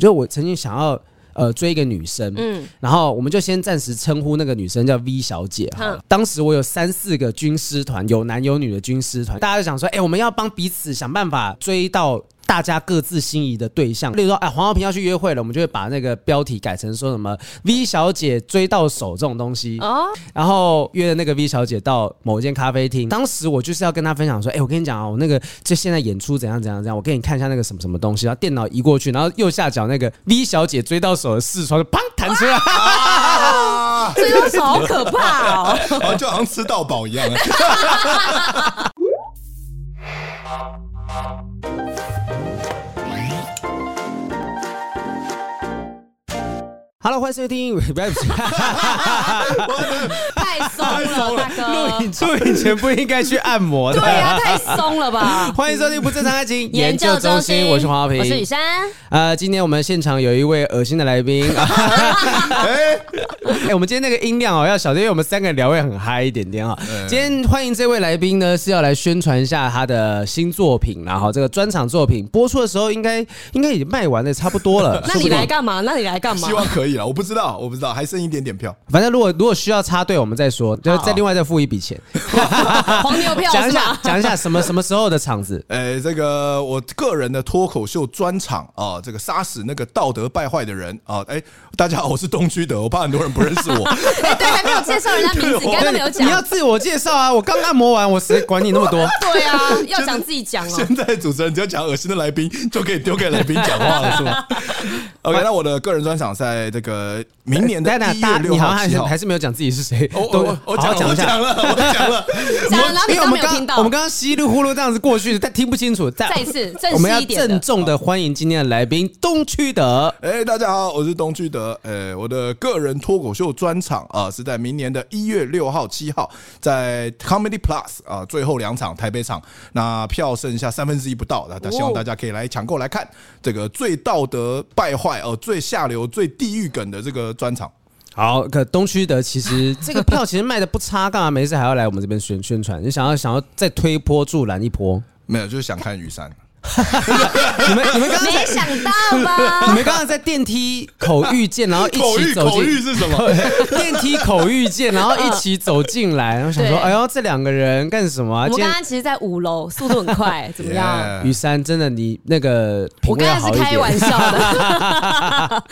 就我曾经想要呃追一个女生，嗯，然后我们就先暂时称呼那个女生叫 V 小姐哈。嗯、当时我有三四个军师团，有男有女的军师团，大家就想说，哎、欸，我们要帮彼此想办法追到。大家各自心仪的对象，例如说，哎，黄浩平要去约会了，我们就会把那个标题改成说什么 “V 小姐追到手”这种东西。哦。然后约了那个 V 小姐到某一间咖啡厅，当时我就是要跟她分享说，哎，我跟你讲啊，我那个就现在演出怎样怎样怎样，我给你看一下那个什么什么东西。然后电脑移过去，然后右下角那个 V 小姐追到手的视窗就砰弹出来，追到手好可怕哦，就好像吃到饱一样。Hello，欢迎收听。不要 太松了，大哥。录影录影前不应该去按摩的。对呀，太松了吧。欢迎收听不正常爱情研究中心，我是黄浩平，我是雨珊。呃，今天我们现场有一位恶心的来宾。哎，我们今天那个音量哦要小，因为我们三个人聊会很嗨一点点啊。今天欢迎这位来宾呢，是要来宣传一下他的新作品，然后这个专场作品播出的时候，应该应该已经卖完的差不多了。那你来干嘛？那你来干嘛？希望可以了。我不知道，我不知道，还剩一点点票。反正如果如果需要插队，我们再说，就再另外再付一笔钱。黄牛票，讲一下，讲一下什么什么时候的场子？哎，这个我个人的脱口秀专场啊，这个杀死那个道德败坏的人啊！哎，大家好，我是东区德，我怕很多人不认识我。哎，对，还没有介绍人家名字，刚刚都没有讲。你要自我介绍啊！我刚按摩完，我谁管你那么多？对啊，要讲自己讲哦。现在主持人只要讲恶心的来宾，就可以丢给来宾讲话了，是吗？OK，那我的个人专场在这个。明年的一月六号、七号，还是没有讲自己是谁？我我我讲讲一下，讲了，我讲了，因为我们刚我们刚刚稀里呼噜这样子过去，但听不清楚。再再次，我们要郑重的欢迎今天的来宾东区德。哎，大家好，我是东区德。哎，我的个人脱口秀专场啊，是在明年的一月六号、七号，在 Comedy Plus 啊，最后两场台北场，那票剩下三分之一不到，那希望大家可以来抢购来看这个最道德败坏哦，最下流、最地狱梗的这个。专场好，可东区德其实 这个票其实卖的不差，干嘛没事还要来我们这边宣宣传？你想要想要再推波助澜一波？没有，就是想看雨山。你们你们刚刚没想到吧？你们刚刚在电梯口遇见，然后一起走进。口遇是什么？电梯口遇见，然后一起走进来，然后想说：“哎呦，这两个人干什么？”我刚刚其实，在五楼，速度很快，怎么样？雨珊，真的，你那个我刚刚是开玩笑的。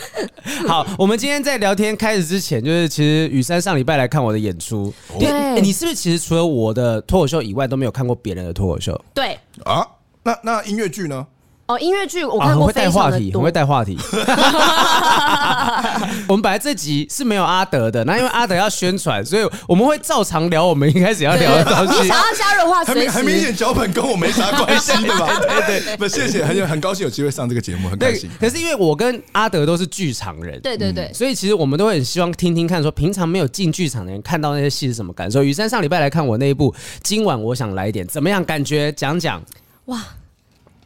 好，我们今天在聊天开始之前，就是其实雨珊上礼拜来看我的演出。对，你是不是其实除了我的脱口秀以外，都没有看过别人的脱口秀？对啊。那那音乐剧呢？哦，音乐剧我看过非常的多。我会带话题，我会带话题。我们本来这集是没有阿德的，那因为阿德要宣传，所以我们会照常聊我们一开始要聊的东西。你想要加入的话，很很明显脚本跟我没啥关系，对吧？对对，不，谢谢，很很高兴有机会上这个节目，很开心。可是因为我跟阿德都是剧场人，对对对，所以其实我们都会很希望听听看，说平常没有进剧场的人看到那些戏是什么感受。雨珊上礼拜来看我那一部，今晚我想来一点，怎么样？感觉讲讲。哇。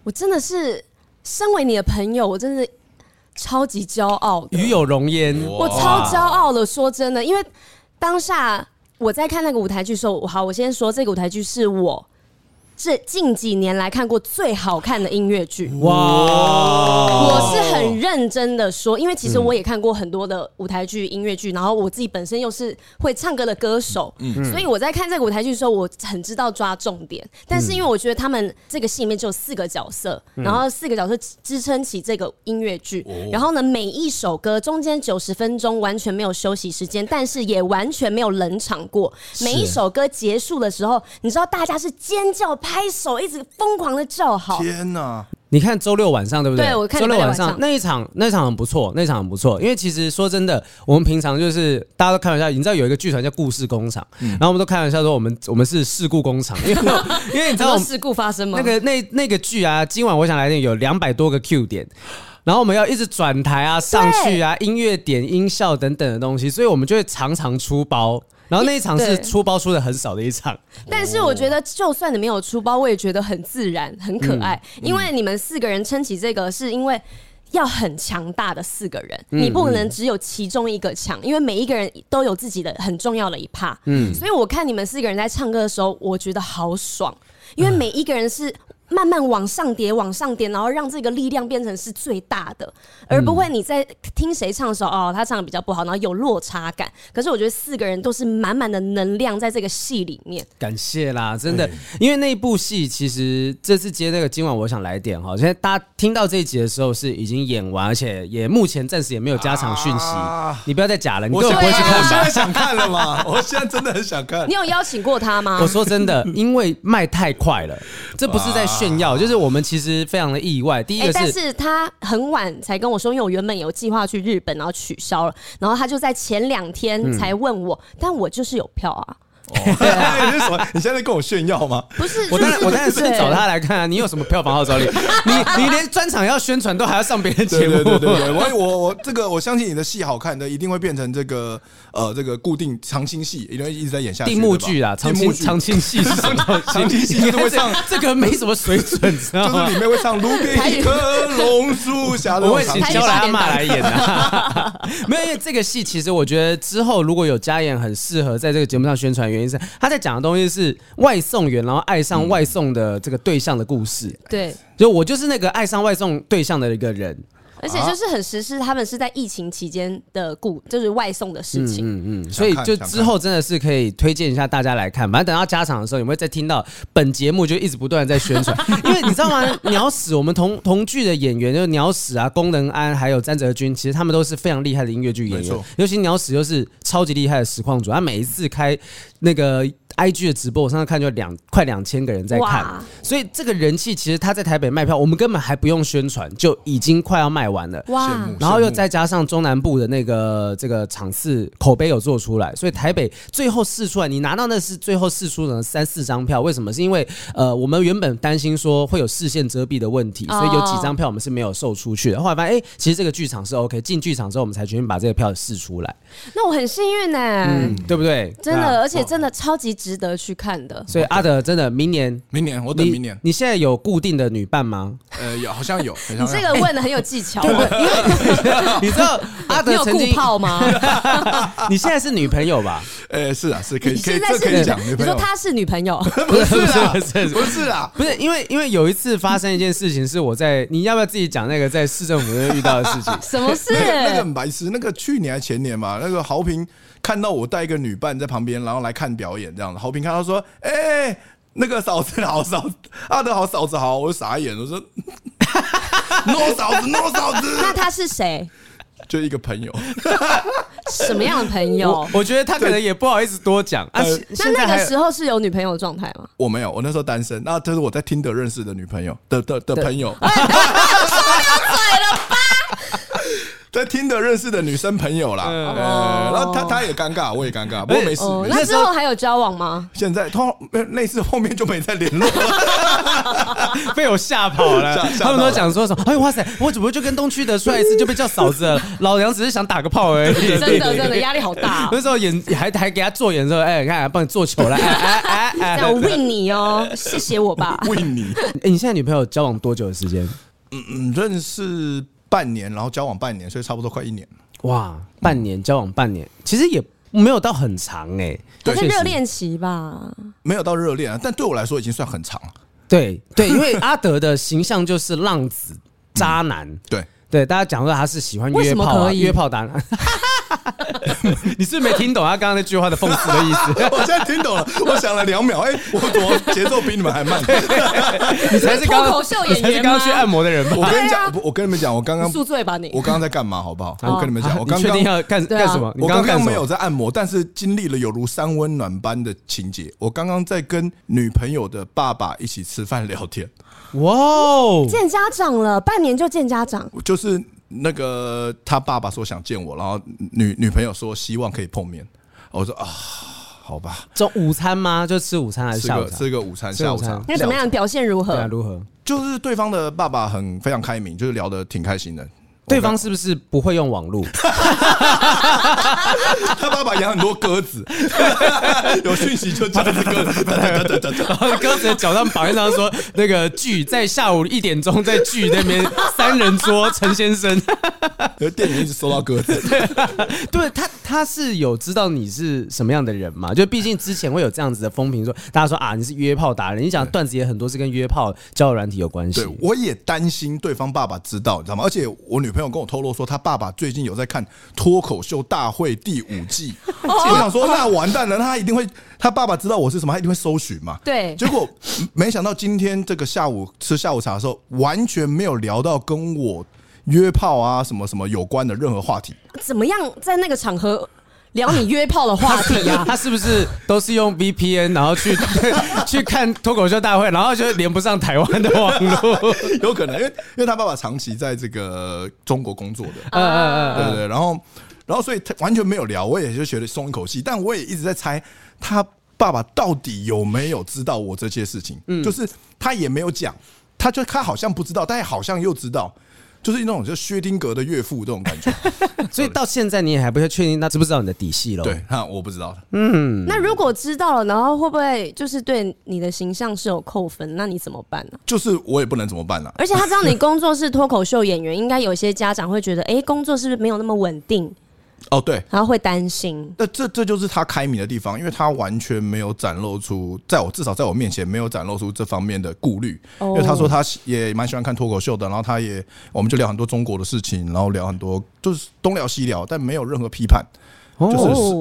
我真的是身为你的朋友，我真的是超级骄傲。与有荣焉，我超骄傲的。说真的，因为当下我在看那个舞台剧的时候，好，我先说这个舞台剧是我。是近几年来看过最好看的音乐剧哇！我是很认真的说，因为其实我也看过很多的舞台剧、音乐剧，然后我自己本身又是会唱歌的歌手，所以我在看这个舞台剧的时候，我很知道抓重点。但是因为我觉得他们这个戏里面只有四个角色，然后四个角色支撑起这个音乐剧，然后呢，每一首歌中间九十分钟完全没有休息时间，但是也完全没有冷场过。每一首歌结束的时候，你知道大家是尖叫。拍手一直疯狂的叫好！天哪！你看周六晚上对不对？对，我看周六晚上那一场，那一场很不错，那一场很不错。因为其实说真的，我们平常就是大家都开玩笑，你知道有一个剧团叫故事工厂，然后我们都开玩笑说我们我们是事故工厂，因为因为你知道事故发生吗？那个那那个剧啊，今晚我想来电有两百多个 Q 点，然后我们要一直转台啊、上去啊、音乐点、音效等等的东西，所以我们就会常常出包。然后那一场是出包出的很少的一场，但是我觉得就算你没有出包，我也觉得很自然、很可爱。因为你们四个人撑起这个，是因为要很强大的四个人，你不可能只有其中一个强，因为每一个人都有自己的很重要的一 part。嗯，所以我看你们四个人在唱歌的时候，我觉得好爽，因为每一个人是慢慢往上叠，往上叠，然后让这个力量变成是最大的，而不会你在听谁唱的时候，哦，他唱的比较不好，然后有落差感。可是我觉得四个人都是满满的能量在这个戏里面。感谢啦，真的，因为那部戏其实这次接那个今晚我想来点哈，现在大家听到这一集的时候是已经演完，而且也目前暂时也没有加场讯息。啊、你不要再假了，你根本不会去看。我现在想看了吗？我现在真的很想看。你有邀请过他吗？我说真的，因为卖太快了，这不是在炫耀，就是我们其实非常的意外。第一个是，但是他很晚才跟我说，因为我原本有计划去日本，然后取消了，然后他就在前两天才问我，但我就是有票啊。哦，对啊，你是什么？你现在在跟我炫耀吗？不是，我当然我当然是找他来看啊。你有什么票房号召力？你你连专场要宣传都还要上别人节目？对对对对，我我我这个我相信你的戏好看的，一定会变成这个呃这个固定长青戏，因为一直在演下去。定目剧啊，长青长青戏是 什么？长青戏会唱 这个没什么水准，知道吗？就是里面会唱《路边一棵榕树下》，我会请焦来阿妈来演的。没有，因为这个戏其实我觉得之后如果有加演，很适合在这个节目上宣传，原因是他在讲。的东西是外送员，然后爱上外送的这个对象的故事。对，就我就是那个爱上外送对象的一个人。而且就是很实施，他们是在疫情期间的故，就是外送的事情。嗯嗯，所以就之后真的是可以推荐一下大家来看。反正等到加场的时候，你会再听到本节目就一直不断的在宣传。因为你知道吗？鸟屎，我们同 同剧的演员就是鸟屎啊，功能安还有詹泽君，其实他们都是非常厉害的音乐剧演员。尤其鸟屎又是超级厉害的实况组，他每一次开那个。IG 的直播，我上次看就两快两千个人在看，所以这个人气其实他在台北卖票，我们根本还不用宣传，就已经快要卖完了。哇！然后又再加上中南部的那个这个场次口碑有做出来，所以台北最后试出来，你拿到那是最后试出的三四张票。为什么？是因为呃，我们原本担心说会有视线遮蔽的问题，所以有几张票我们是没有售出去的。后来发现，哎，其实这个剧场是 OK。进剧场之后，我们才决定把这个票试出来。那我很幸运呢、欸，嗯，对不对？真的，而且真的超级值得去看的。所以阿德真的明年，明年我等明年。你现在有固定的女伴吗？呃，有，好像有。你这个问的很有技巧。对，因为 你知道阿德曾经泡吗？你现在是女朋友吧？呃，是啊，是可以，可以，这可以讲。你说她是女朋友？不是啊，不是，不是啊，不是，因为因为有一次发生一件事情，是我在，你要不要自己讲那个在市政府那遇到的事情？什么事？那个很白痴，那个去年还前年嘛，那个豪平。看到我带一个女伴在旁边，然后来看表演，这样子。豪平看到说：“哎、欸，那个嫂子好，嫂子阿德好，嫂子好。”我就傻眼，我说：“no 嫂子，no 嫂子。” 那他是谁？就一个朋友。什么样的朋友？我，我觉得他可能也不好意思多讲。那那个时候是有女朋友状态吗？我没有，我那时候单身。那这是我在听得认识的女朋友的的的朋友。在听的认识的女生朋友啦，呃，然后他他也尴尬，我也尴尬，不过没事。那之后还有交往吗？现在他那次后面就没再联络了，被我吓跑了。他们都讲说什么？哎哇塞，我怎么就跟东区的出来一次就被叫嫂子了？老娘只是想打个炮而已。真的真的压力好大。那时候演还还给他做演的时候，哎，看帮你做球了，哎哎哎，我问你哦，谢谢我吧。问你，哎，你现在女朋友交往多久的时间？嗯嗯，认识。半年，然后交往半年，所以差不多快一年。哇，半年交往半年，其实也没有到很长哎、欸，对，是热恋期吧？没有到热恋啊，但对我来说已经算很长了。对对，因为阿德的形象就是浪子渣男，嗯、对对，大家讲说他是喜欢约炮、啊、约炮男。你是不是没听懂他刚刚那句话的讽刺的意思？我现在听懂了，我想了两秒，哎，我怎么节奏比你们还慢？你才是脱口秀演员吗？刚去按摩的人吧？我跟你讲，我跟你们讲，我刚刚宿醉吧你？我刚刚在干嘛？好不好？我跟你们讲，我刚刚确定要干干什么？我刚刚没有在按摩，但是经历了有如三温暖般的情节。我刚刚在跟女朋友的爸爸一起吃饭聊天。哇哦，见家长了，半年就见家长，就是。那个他爸爸说想见我，然后女女朋友说希望可以碰面，我说啊，好吧。中午餐吗？就吃午餐还是下午吃个午餐，下午茶。那怎么样？表现如何？对啊，如何？就是对方的爸爸很非常开明，就是聊得挺开心的。对方是不是不会用网络？他爸爸养很多鸽子，有讯息就叫这只鸽子，然后鸽子的脚上绑一张说那个剧在下午一点钟在剧那边三人桌陈先生，店员一直收到鸽子，对他他是有知道你是什么样的人嘛？就毕竟之前会有这样子的风评，说大家说啊你是约炮达人，你讲段子也很多是跟约炮交友软体有关系。对，我也担心对方爸爸知道，你知道吗？而且我女朋友跟我透露说，他爸爸最近有在看脱口秀大会第五季，我想说那完蛋了，他一定会，他爸爸知道我是什么，他一定会搜寻嘛。对，结果没想到今天这个下午吃下午茶的时候，完全没有聊到跟我约炮啊什么什么有关的任何话题。怎么样在那个场合？聊你约炮的话题啊？他是不是都是用 VPN，然后去 去看脱口秀大会，然后就连不上台湾的网络？有可能，因为因为他爸爸长期在这个中国工作的，嗯嗯嗯，对对。然后然后所以他完全没有聊，我也就觉得松一口气。但我也一直在猜，他爸爸到底有没有知道我这些事情？嗯，就是他也没有讲，他就他好像不知道，但好像又知道。就是那种就薛丁格的岳父这种感觉，所以到现在你也还不太确定他知不知道你的底细了。对，哈，我不知道。嗯，那如果知道了，然后会不会就是对你的形象是有扣分？那你怎么办呢？就是我也不能怎么办了。而且他知道你工作是脱口秀演员，应该有些家长会觉得，哎，工作是不是没有那么稳定？哦，对，然后会担心。那这这就是他开明的地方，因为他完全没有展露出，在我至少在我面前没有展露出这方面的顾虑。因为他说他也蛮喜欢看脱口秀的，然后他也我们就聊很多中国的事情，然后聊很多就是东聊西聊，但没有任何批判，就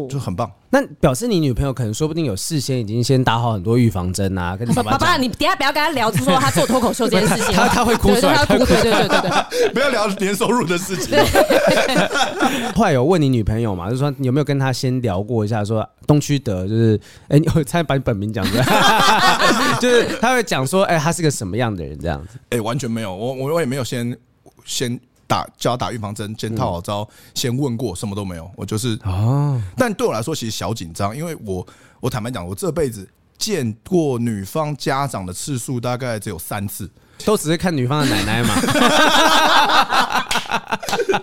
是就很棒。那表示你女朋友可能说不定有事先已经先打好很多预防针啊，跟你爸爸。爸爸，你等下不要跟他聊，说他做脱口秀这件事情，他他会哭出来，他哭，对对对对对，不要聊年收入的事情。后来有问你女朋友嘛，就是说你有没有跟他先聊过一下，说东区德就是，哎，你差点把你本名讲出来，就是他会讲说，哎，他是个什么样的人这样子？哎，完全没有，我我我也没有先先。打叫他打预防针，先套好招，先问过，什么都没有。我就是哦，但对我来说其实小紧张，因为我我坦白讲，我这辈子见过女方家长的次数大概只有三次，都只是看女方的奶奶嘛。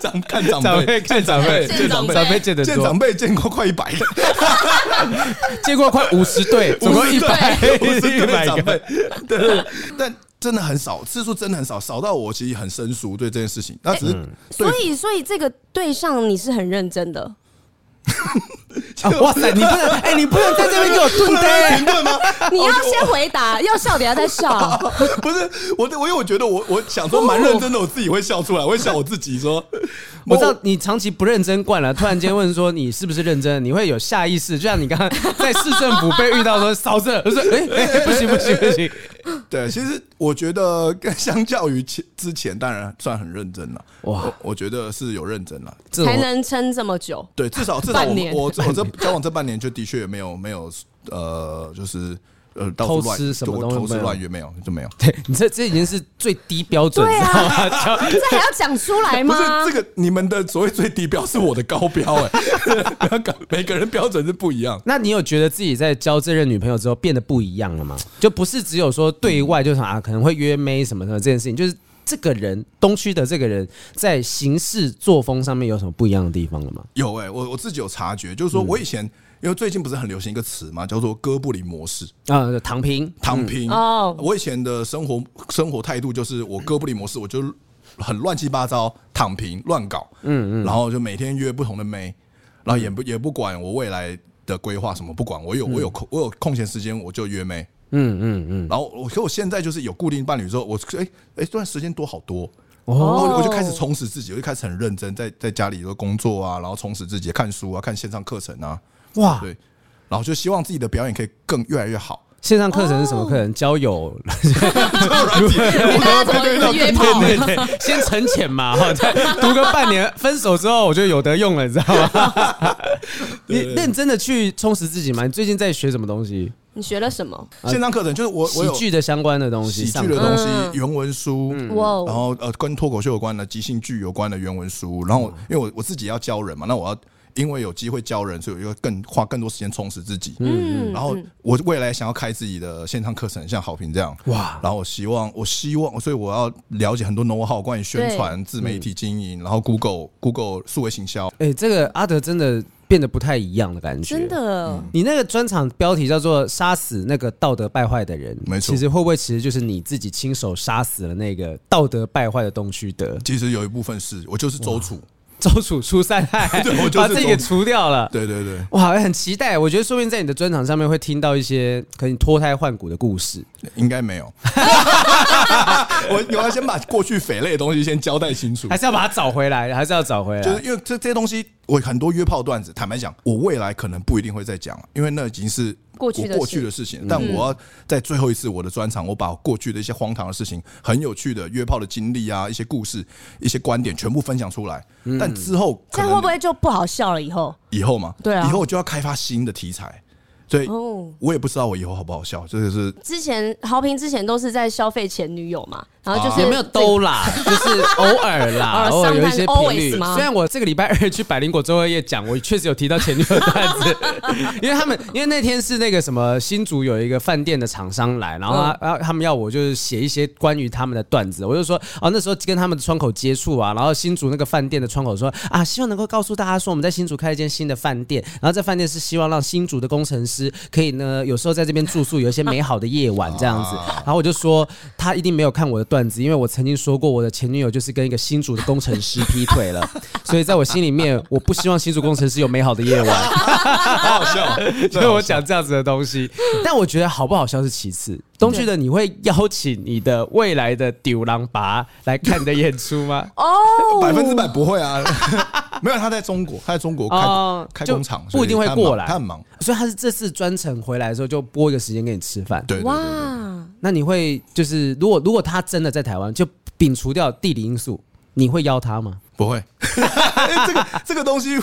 长看长辈，见长辈，见长辈，长辈见的多，见长辈见过快一百，见过快五十对，总共一百五十对长辈，对，但。真的很少，次数真的很少，少到我其实很生疏对这件事情。那只是，所以所以这个对象你是很认真的。哇塞，你不能 哎，你不能在这边给我顿呆停顿吗？你要先回答，要笑等下再笑。不是我，我因为我觉得我我想说蛮认真的，我自己会笑出来，我会笑我自己说。我知道你长期不认真惯了，突然间问说你是不是认真，你会有下意识，就像你刚刚在市政府被遇到说嫂子，我说哎哎不行不行不行。对，其实我觉得跟相较于前之前，当然算很认真了。哇我，我觉得是有认真了，才能撑这么久。对，至少至少我我我这交往这半年就的确也没有没有呃，就是。呃，偷吃什么东西？偷吃乱约没有，就没有。对 你这这已经是最低标准，对啊，这还要讲出来吗？不是这个，你们的所谓最低标是我的高标 哎，每个人标准是不一样。那你有觉得自己在交这任女朋友之后变得不一样了吗？就不是只有说对外就是啊，可能会约妹什么的这件事情，就是这个人东区的这个人在行事作风上面有什么不一样的地方了吗？有哎，我我自己有察觉，就是说我以前。因为最近不是很流行一个词嘛，叫做哥布林模式啊，躺平，躺平。哦，我以前的生活生活态度就是我哥布林模式，我就很乱七八糟，躺平乱搞，嗯嗯，然后就每天约不同的妹，然后也不也不管我未来的规划什么，不管我有我有空我有空闲时间我就约妹，嗯嗯嗯，然后我可我现在就是有固定伴侣之后，我哎哎，这段时间多好多，哦，我就开始充实自己，我就开始很认真在在家里的工作啊，然后充实自己看书啊，看线上课程啊。哇，对，然后就希望自己的表演可以更越来越好。线上课程是什么课程？交友，对对对，先沉潜嘛，哈，再读个半年，分手之后我就有得用了，你知道吗？你认真的去充实自己吗？你最近在学什么东西？你学了什么？线上课程就是我我喜剧的相关的东西，喜剧的东西，原文书，哇，然后呃，跟脱口秀有关的即兴剧有关的原文书，然后因为我我自己要教人嘛，那我要。因为有机会教人，所以我就更花更多时间充实自己。嗯，然后我未来想要开自己的线上课程，像好评这样。哇！然后我希望，我希望，所以我要了解很多 know how 关于宣传、自媒体经营，然后 Google Google 数位行销。哎，这个阿德真的变得不太一样的感觉。真的，你那个专场标题叫做“杀死那个道德败坏的人”，没错。其实会不会其实就是你自己亲手杀死了那个道德败坏的东区德？其实有一部分是我就是周楚。周楚出三害，把自己给除掉了。对对对，哇，很期待。我觉得说不定在你的专场上面会听到一些可以脱胎换骨的故事。应该没有。我我要先把过去匪类的东西先交代清楚，还是要把它找回来，还是要找回来。就是因为这这些东西，我很多约炮段子，坦白讲，我未来可能不一定会再讲，因为那已经是。过去过去的事情，但我要在最后一次我的专场，我把过去的一些荒唐的事情、很有趣的约炮的经历啊，一些故事、一些观点，全部分享出来。但之后，这样会不会就不好笑了？以后，以后嘛，对啊，以后我就要开发新的题材。所以，我也不知道我以后好不好笑。这个是之前豪平之前都是在消费前女友嘛，然后就是也没有都啦，就是偶尔啦，偶尔有一些频率。虽然我这个礼拜二去百灵果周二夜讲，我确实有提到前女友段子，因为他们因为那天是那个什么新竹有一个饭店的厂商来，然后他他们要我就是写一些关于他们的段子，我就说哦那时候跟他们的窗口接触啊，然后新竹那个饭店的窗口说啊，希望能够告诉大家说我们在新竹开了一间新的饭店，然后这饭店是希望让新竹的工程师。可以呢，有时候在这边住宿，有一些美好的夜晚这样子。然后我就说，他一定没有看我的段子，因为我曾经说过，我的前女友就是跟一个新竹的工程师劈腿了。所以在我心里面，我不希望新竹工程师有美好的夜晚。好好笑，所以 我讲这样子的东西。但我觉得好不好笑是其次。东区的，你会邀请你的未来的丢郎拔来看你的演出吗？哦，百分之百不会啊。没有，他在中国，他在中国开、哦、开工厂，不一定会过来。他很忙，所以他是这次专程回来的时候就拨一个时间给你吃饭。对，对，对，对，哇，那你会就是如果如果他真的在台湾，就摒除掉地理因素，你会邀他吗？不会，这个这个东西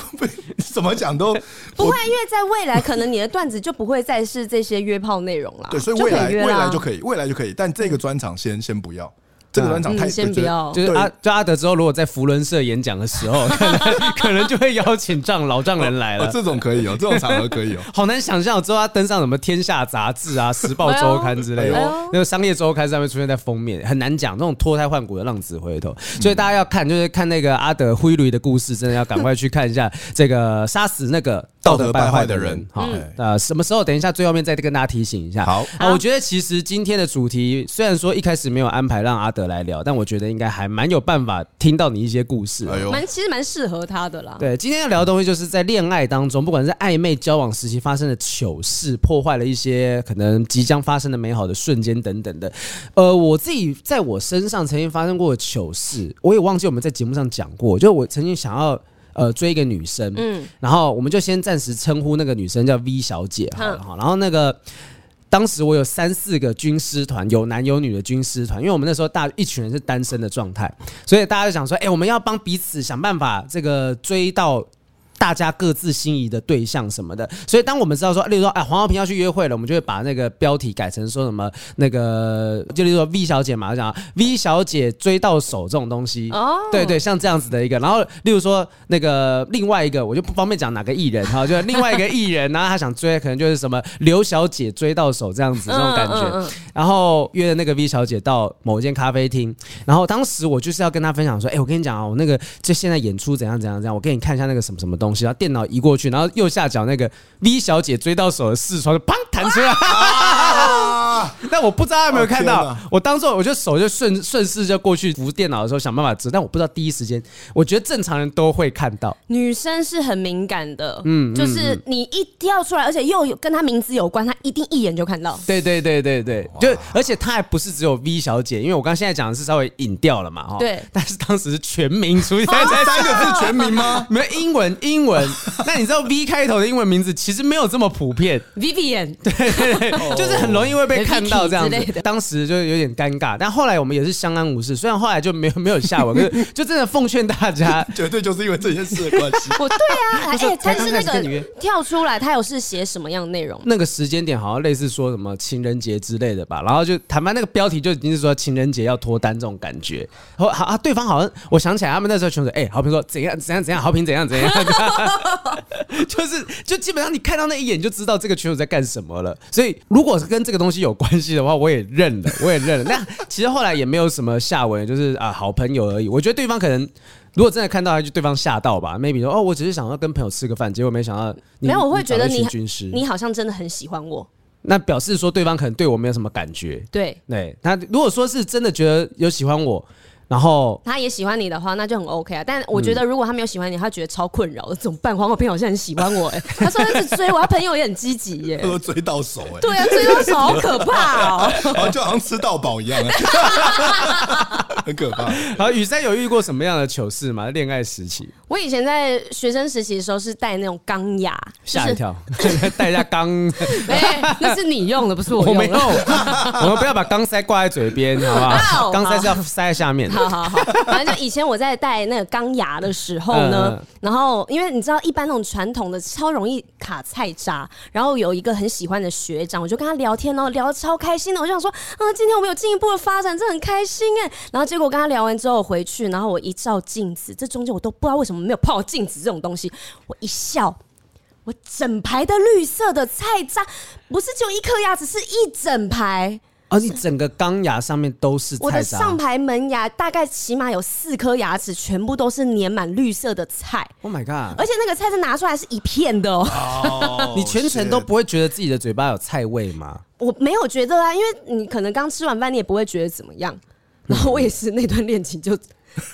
怎么讲都 不会，因为在未来可能你的段子就不会再是这些约炮内容了。对，所以未来未来就可以，未来就可以，但这个专场先先不要。这个专场太、嗯、先不要，就是阿就阿德之后，如果在福伦社演讲的时候，可能可能就会邀请丈老丈人来了。哦哦。这种可以哦，这种场合可以哦。好难想象之后他登上什么《天下》杂志啊，《时报周刊》之类的，那个商业周刊上面出现在封面，很难讲。这种脱胎换骨的浪子回头，所以大家要看，就是看那个阿德挥驴的故事，真的要赶快去看一下这个杀死那个道德败坏的人。好，呃，什么时候？等一下最后面再跟大家提醒一下。好啊，我觉得其实今天的主题虽然说一开始没有安排让阿德来聊，但我觉得。应该还蛮有办法听到你一些故事，蛮其实蛮适合他的啦。对，今天要聊的东西就是在恋爱当中，不管是暧昧交往时期发生的糗事，破坏了一些可能即将发生的美好的瞬间等等的。呃，我自己在我身上曾经发生过的糗事，我也忘记我们在节目上讲过。就我曾经想要呃追一个女生，嗯，然后我们就先暂时称呼那个女生叫 V 小姐好了哈。然后那个。当时我有三四个军师团，有男有女的军师团，因为我们那时候大一群人是单身的状态，所以大家就想说，哎、欸，我们要帮彼此想办法，这个追到。大家各自心仪的对象什么的，所以当我们知道说，例如说，哎，黄浩平要去约会了，我们就会把那个标题改成说什么那个，就例如说 V 小姐嘛，讲 V 小姐追到手这种东西，哦，对对，像这样子的一个，然后例如说那个另外一个，我就不方便讲哪个艺人哈，就另外一个艺人，然后他想追，可能就是什么刘小姐追到手这样子这种感觉，然后约了那个 V 小姐到某一间咖啡厅，然后当时我就是要跟他分享说，哎，我跟你讲啊，我那个就现在演出怎样怎样怎样，我给你看一下那个什么什么东西。东西，然后电脑移过去，然后右下角那个 V 小姐追到手的四窗就砰弹出来。但我不知道他有没有看到，我当时我就手就顺顺势就过去扶电脑的时候想办法遮，但我不知道第一时间，我觉得正常人都会看到。女生是很敏感的，嗯，就是你一跳出来，而且又有跟她名字有关，她一定一眼就看到。对对对对对，就而且她还不是只有 V 小姐，因为我刚刚现在讲的是稍微隐掉了嘛，哈。对。但是当时是全民出现，三个字全民吗？没有英文，英文。那你知道 V 开头的英文名字其实没有这么普遍。Vivian。对对对，就是很容易会被看。到这样子，当时就有点尴尬，但后来我们也是相安无事。虽然后来就没有没有下文，可是 就真的奉劝大家，绝对就是因为这件事的关系。我对啊，哎、欸，但是那个跳出来，他有是写什么样的内容？那个时间点好像类似说什么情人节之类的吧，然后就坦白那个标题就已经是说情人节要脱单这种感觉。好啊，对方好像我想起来，他们那时候全说，哎、欸，好评说怎样怎样怎样，好评怎样怎样，就是就基本上你看到那一眼就知道这个群主在干什么了。所以如果是跟这个东西有关系的话，我也认了，我也认了。那其实后来也没有什么下文，就是啊好朋友而已。我觉得对方可能如果真的看到，就对方吓到吧，maybe 说哦，我只是想要跟朋友吃个饭，结果没想到你没有，我会觉得你你，你好像真的很喜欢我。那表示说对方可能对我没有什么感觉。对对，那如果说是真的觉得有喜欢我。然后他也喜欢你的话，那就很 OK 啊。但我觉得如果他没有喜欢你，他觉得超困扰的，怎么办？黄我朋友现在很喜欢我，哎，他说他是追我，他朋友也很积极耶，他说追到手，哎，对啊，追到手好可怕 哦，就好像吃到饱一样，很可怕。好，宇珊有遇过什么样的糗事吗？恋爱时期，我以前在学生时期的时候是戴那种钢牙，吓一跳，戴一下钢，哎，那是你用的，不是我用的。我们不要把钢塞挂在嘴边，好不好？钢塞是要塞在下面。好好好，反正就以前我在戴那个钢牙的时候呢，然后因为你知道一般那种传统的超容易卡菜渣，然后有一个很喜欢的学长，我就跟他聊天哦，聊得超开心的，我就想说啊，今天我们有进一步的发展，这很开心哎。然后结果跟他聊完之后回去，然后我一照镜子，这中间我都不知道为什么没有泡镜子这种东西，我一笑，我整排的绿色的菜渣不是就一颗牙齿，是一整排。而你整个钢牙上面都是菜渣，我的上排门牙大概起码有四颗牙齿，全部都是粘满绿色的菜。Oh my god！而且那个菜是拿出来是一片的哦。Oh, 你全程都不会觉得自己的嘴巴有菜味吗？我没有觉得啊，因为你可能刚吃完饭，你也不会觉得怎么样。然后我也是那段恋情就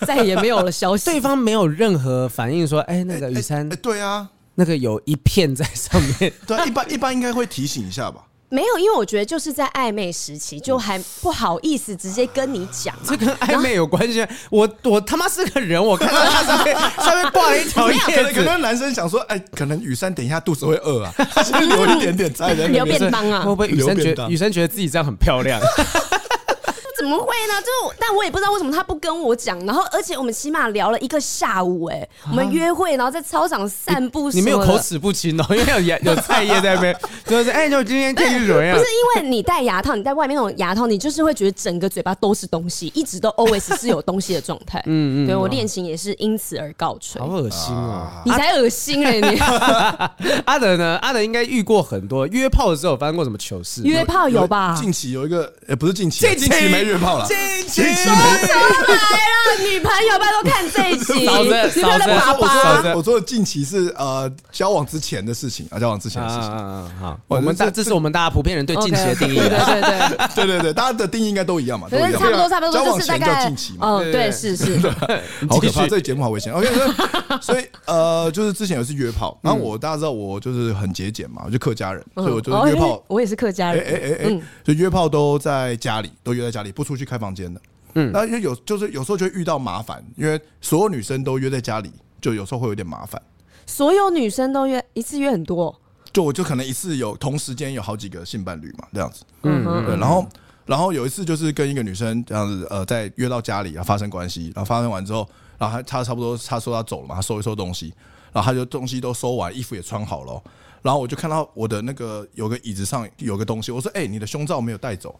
再也没有了消息，对方没有任何反应说：“哎，那个雨珊，对啊，那个有一片在上面。”对，一般一般应该会提醒一下吧。没有，因为我觉得就是在暧昧时期，就还不好意思直接跟你讲。这跟暧昧有关系？我我他妈是个人，我看到他上面 上面挂了一条 叶子。可能男生想说，哎，可能雨珊等一下肚子会饿啊，他先留一点点在那边。留便当啊？会不会雨山觉得雨山觉得自己这样很漂亮？怎么会呢？就但我也不知道为什么他不跟我讲。然后，而且我们起码聊了一个下午，哎，我们约会，然后在操场散步。你没有口齿不清哦，因为有牙有菜叶在那边。就是哎，就今天天气怎么样？不是因为你戴牙套，你戴外面那种牙套，你就是会觉得整个嘴巴都是东西，一直都 always 是有东西的状态。嗯嗯，对我恋情也是因此而告吹。好恶心啊！你才恶心哎你。阿德呢？阿德应该遇过很多约炮的时候，有发生过什么糗事？约炮有吧？近期有一个，哎，不是近期，近期没约。炮了，说出来了，女朋友拜托看这一集。嫂子，嫂子，我说，我说的近期是呃交往之前的事情啊，交往之前的事情。嗯嗯嗯，好，我们大这是我们大家普遍人对近期的定义。对对 对对对对，大家的定义应该都一样嘛，可是差不多差不多，交往前叫近期嘛。哦，对，是是。好可怕，这个节目好危险。OK，所以 呃，就是之前有一次约炮，然后我大家知道我就是很节俭嘛，我就客家人，所以我就约炮。我也是客家人。哎哎哎哎，就约炮都在家里，都约在家里，不出去开房间的。嗯，那因为有就是有时候就会遇到麻烦，因为所有女生都约在家里，就有时候会有点麻烦。所有女生都约一次约很多，就我就可能一次有同时间有好几个性伴侣嘛，这样子。嗯嗯。对，然后然后有一次就是跟一个女生这样子呃，在约到家里啊发生关系，然后发生完之后，然后他他差不多他说他走了嘛，他收一收东西，然后他就东西都收完，衣服也穿好了，然后我就看到我的那个有个椅子上有个东西，我说哎、欸，你的胸罩没有带走，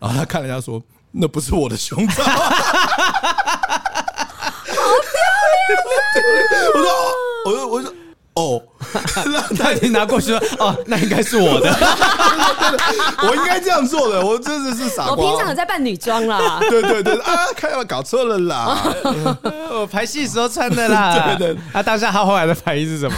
然后他看了一下说。那不是我的胸罩，好丢脸！我说，我说，我说，哦，他已经拿过去了，哦，那应该是我的，我应该这样做的，我真的是傻瓜。我平常有在扮女装啦，对对对啊，看要搞错了啦，我排戏时候穿的啦，对对。啊当下他后来的反应是什么？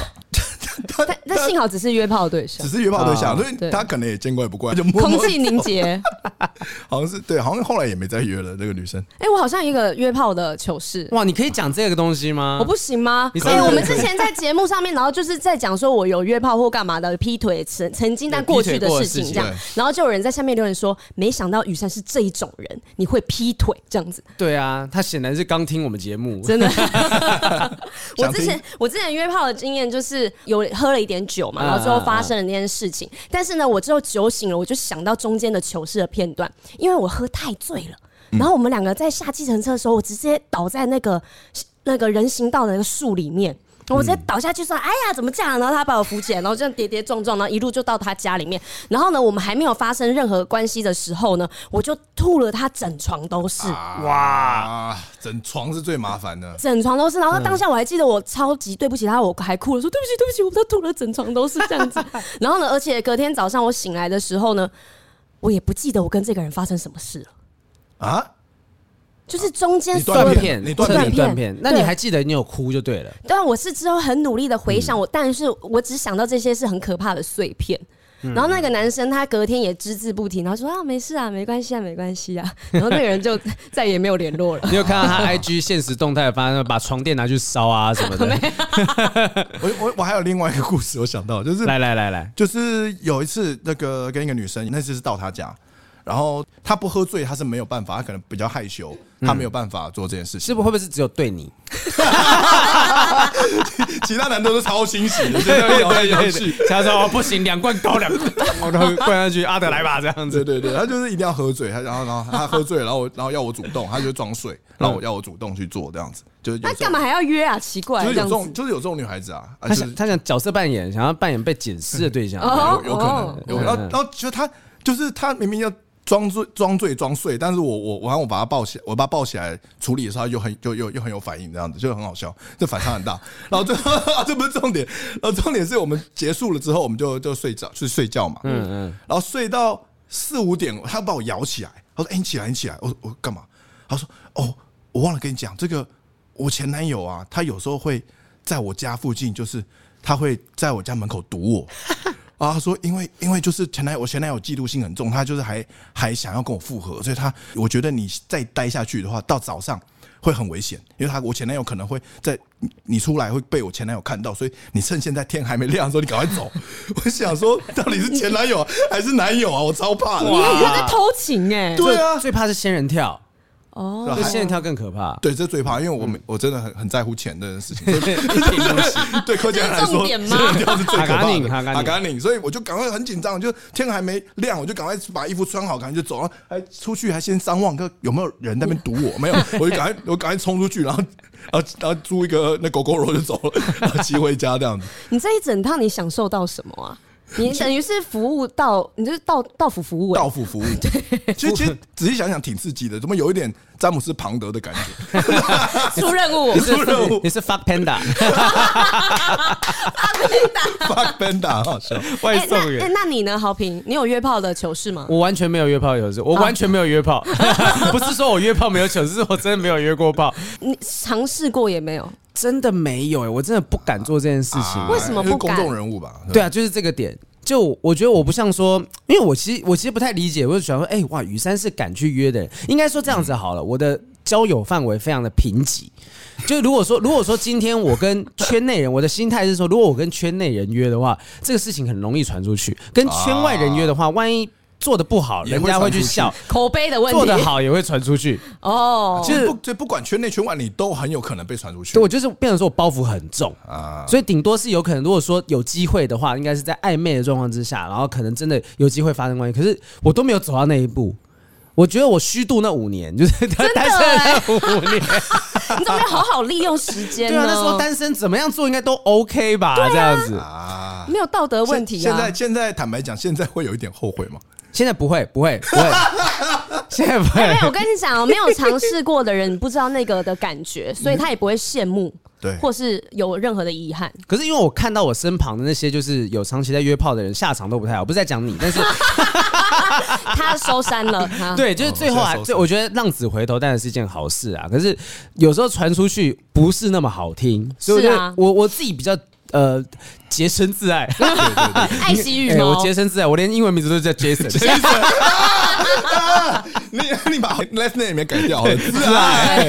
但但幸好只是约炮对象，只是约炮对象，所以他可能也见怪不怪，就空气凝结。好像是对，好像后来也没再约了。那个女生，哎，我好像一个约炮的糗事。哇，你可以讲这个东西吗？我不行吗？哎，我们之前在节目上面，然后就是在讲说我有约炮或干嘛的，劈腿曾曾经但过去的事情这样，然后就有人在下面留言说，没想到雨山是这一种人，你会劈腿这样子。对啊，他显然是刚听我们节目，真的。我之前我之前约炮的经验就是有喝。了一点酒嘛，然后最后发生了那件事情。但是呢，我之后酒醒了，我就想到中间的糗事的片段，因为我喝太醉了。然后我们两个在下计程车的时候，我直接倒在那个那个人行道的那个树里面。我直接倒下去说：“哎呀，怎么这样？”然后他把我扶起来，然后这样跌跌撞撞，然后一路就到他家里面。然后呢，我们还没有发生任何关系的时候呢，我就吐了他整床都是。哇，整床是最麻烦的，整床都是。然后当下我还记得我超级对不起他，我还哭了说：“对不起，对不起，我他吐了整床都是这样子。”然后呢，而且隔天早上我醒来的时候呢，我也不记得我跟这个人发生什么事了啊。就是中间断片，你断片断片，那你还记得你有哭就对了。对，我是之后很努力的回想我，但是我只想到这些是很可怕的碎片。然后那个男生他隔天也只字不提，然后说啊没事啊，没关系啊，没关系啊。然后那个人就再也没有联络了。你有看到他 IG 现实动态，发现把床垫拿去烧啊什么的。我我我还有另外一个故事，我想到就是来来来来，就是有一次那个跟一个女生，那次是到她家。然后她不喝醉，她是没有办法，她可能比较害羞，他没有办法做这件事情。是不是会不会是只有对你？其他男的都超清醒的，对对对，他说不行，两罐高粱，我都灌下去，阿德来吧，这样子。对对对，他就是一定要喝醉，他然后然后他喝醉，然后然后要我主动，他就装睡，然后我要我主动去做这样子。就是他干嘛还要约啊？奇怪，就是有这种，就是有这种女孩子啊，他想他想角色扮演，想要扮演被捡尸的对象，有有可能，有然后然后就他就是他明明要。装醉装醉装睡，但是我我我让我把他抱起来，我把他抱起来处理的时候，他又很又又又很有反应，这样子就很好笑，这反差很大。然后这 这不是重点，然后重点是我们结束了之后，我们就就睡着去睡觉嘛。嗯嗯。然后睡到四五点，他把我摇起来，他说：“哎，你起来，你起来。”我我干嘛？他说：“哦，我忘了跟你讲，这个我前男友啊，他有时候会在我家附近，就是他会在我家门口堵我。” 啊，他说，因为因为就是前男友，我前男友嫉妒心很重，他就是还还想要跟我复合，所以他我觉得你再待下去的话，到早上会很危险，因为他我前男友可能会在你出来会被我前男友看到，所以你趁现在天还没亮的时候，你赶快走。我想说，到底是前男友还是男友啊？我超怕的。你还在偷情哎？对啊，最怕是仙人跳。哦，比仙人跳更可怕。对，这最怕，因为我们我真的很很在乎钱这件事情。对柯洁来说，仙人跳是最可怕的。哈嘎宁，所以我就赶快很紧张，就天还没亮，我就赶快把衣服穿好，赶快就走了。还出去还先张望，看有没有人在那边堵我。没有，我就赶快我赶快冲出去，然后然后然后租一个那狗狗肉就走了，然后骑回家这样子。你这一整趟你享受到什么啊？你等于是服务到，你就是到到府服务，到府服务。对，其实其实仔细想想挺刺激的，怎么有一点詹姆斯庞德的感觉？出任务，出任务，你是 fuck panda，fuck panda，fuck panda，好笑，外送员。哎，那你呢，豪平？你有约炮的糗事吗？我完全没有约炮糗事，我完全没有约炮，不是说我约炮没有糗事，是我真的没有约过炮。你尝试过也没有？真的没有哎，我真的不敢做这件事情。为什么不敢？公众人物吧？对啊，就是这个点。就我觉得我不像说，因为我其实我其实不太理解，我就想说，哎哇，雨珊是敢去约的人。应该说这样子好了，我的交友范围非常的贫瘠。就如果说如果说今天我跟圈内人，我的心态是说，如果我跟圈内人约的话，这个事情很容易传出去；跟圈外人约的话，万一。做的不好，人家会去笑，口碑的问题。做的好也会传出去哦。其实不，就不管圈内圈外，你都很有可能被传出去。对，我就是变成说我包袱很重啊，所以顶多是有可能，如果说有机会的话，应该是在暧昧的状况之下，然后可能真的有机会发生关系。可是我都没有走到那一步。我觉得我虚度那五年，就是 单身那五年，你怎么没有好好利用时间？对啊，那时候单身怎么样做应该都 OK 吧？这样子啊，没有道德问题。啊现在现在坦白讲，现在会有一点后悔吗？现在不会，不会，不会。现在不会。没有，我跟你讲哦，没有尝试过的人，不知道那个的感觉，所以他也不会羡慕，对，或是有任何的遗憾。可是因为我看到我身旁的那些就是有长期在约炮的人，下场都不太好。不是在讲你，但是 他收山了。对，就是最后还，最我觉得浪子回头当然是一件好事啊。可是有时候传出去不是那么好听，所以我觉得我我自己比较。呃，洁身自爱，爱惜羽毛。我洁身自爱，我连英文名字都叫 Jason。你 你把 last name 里面改掉了，自爱，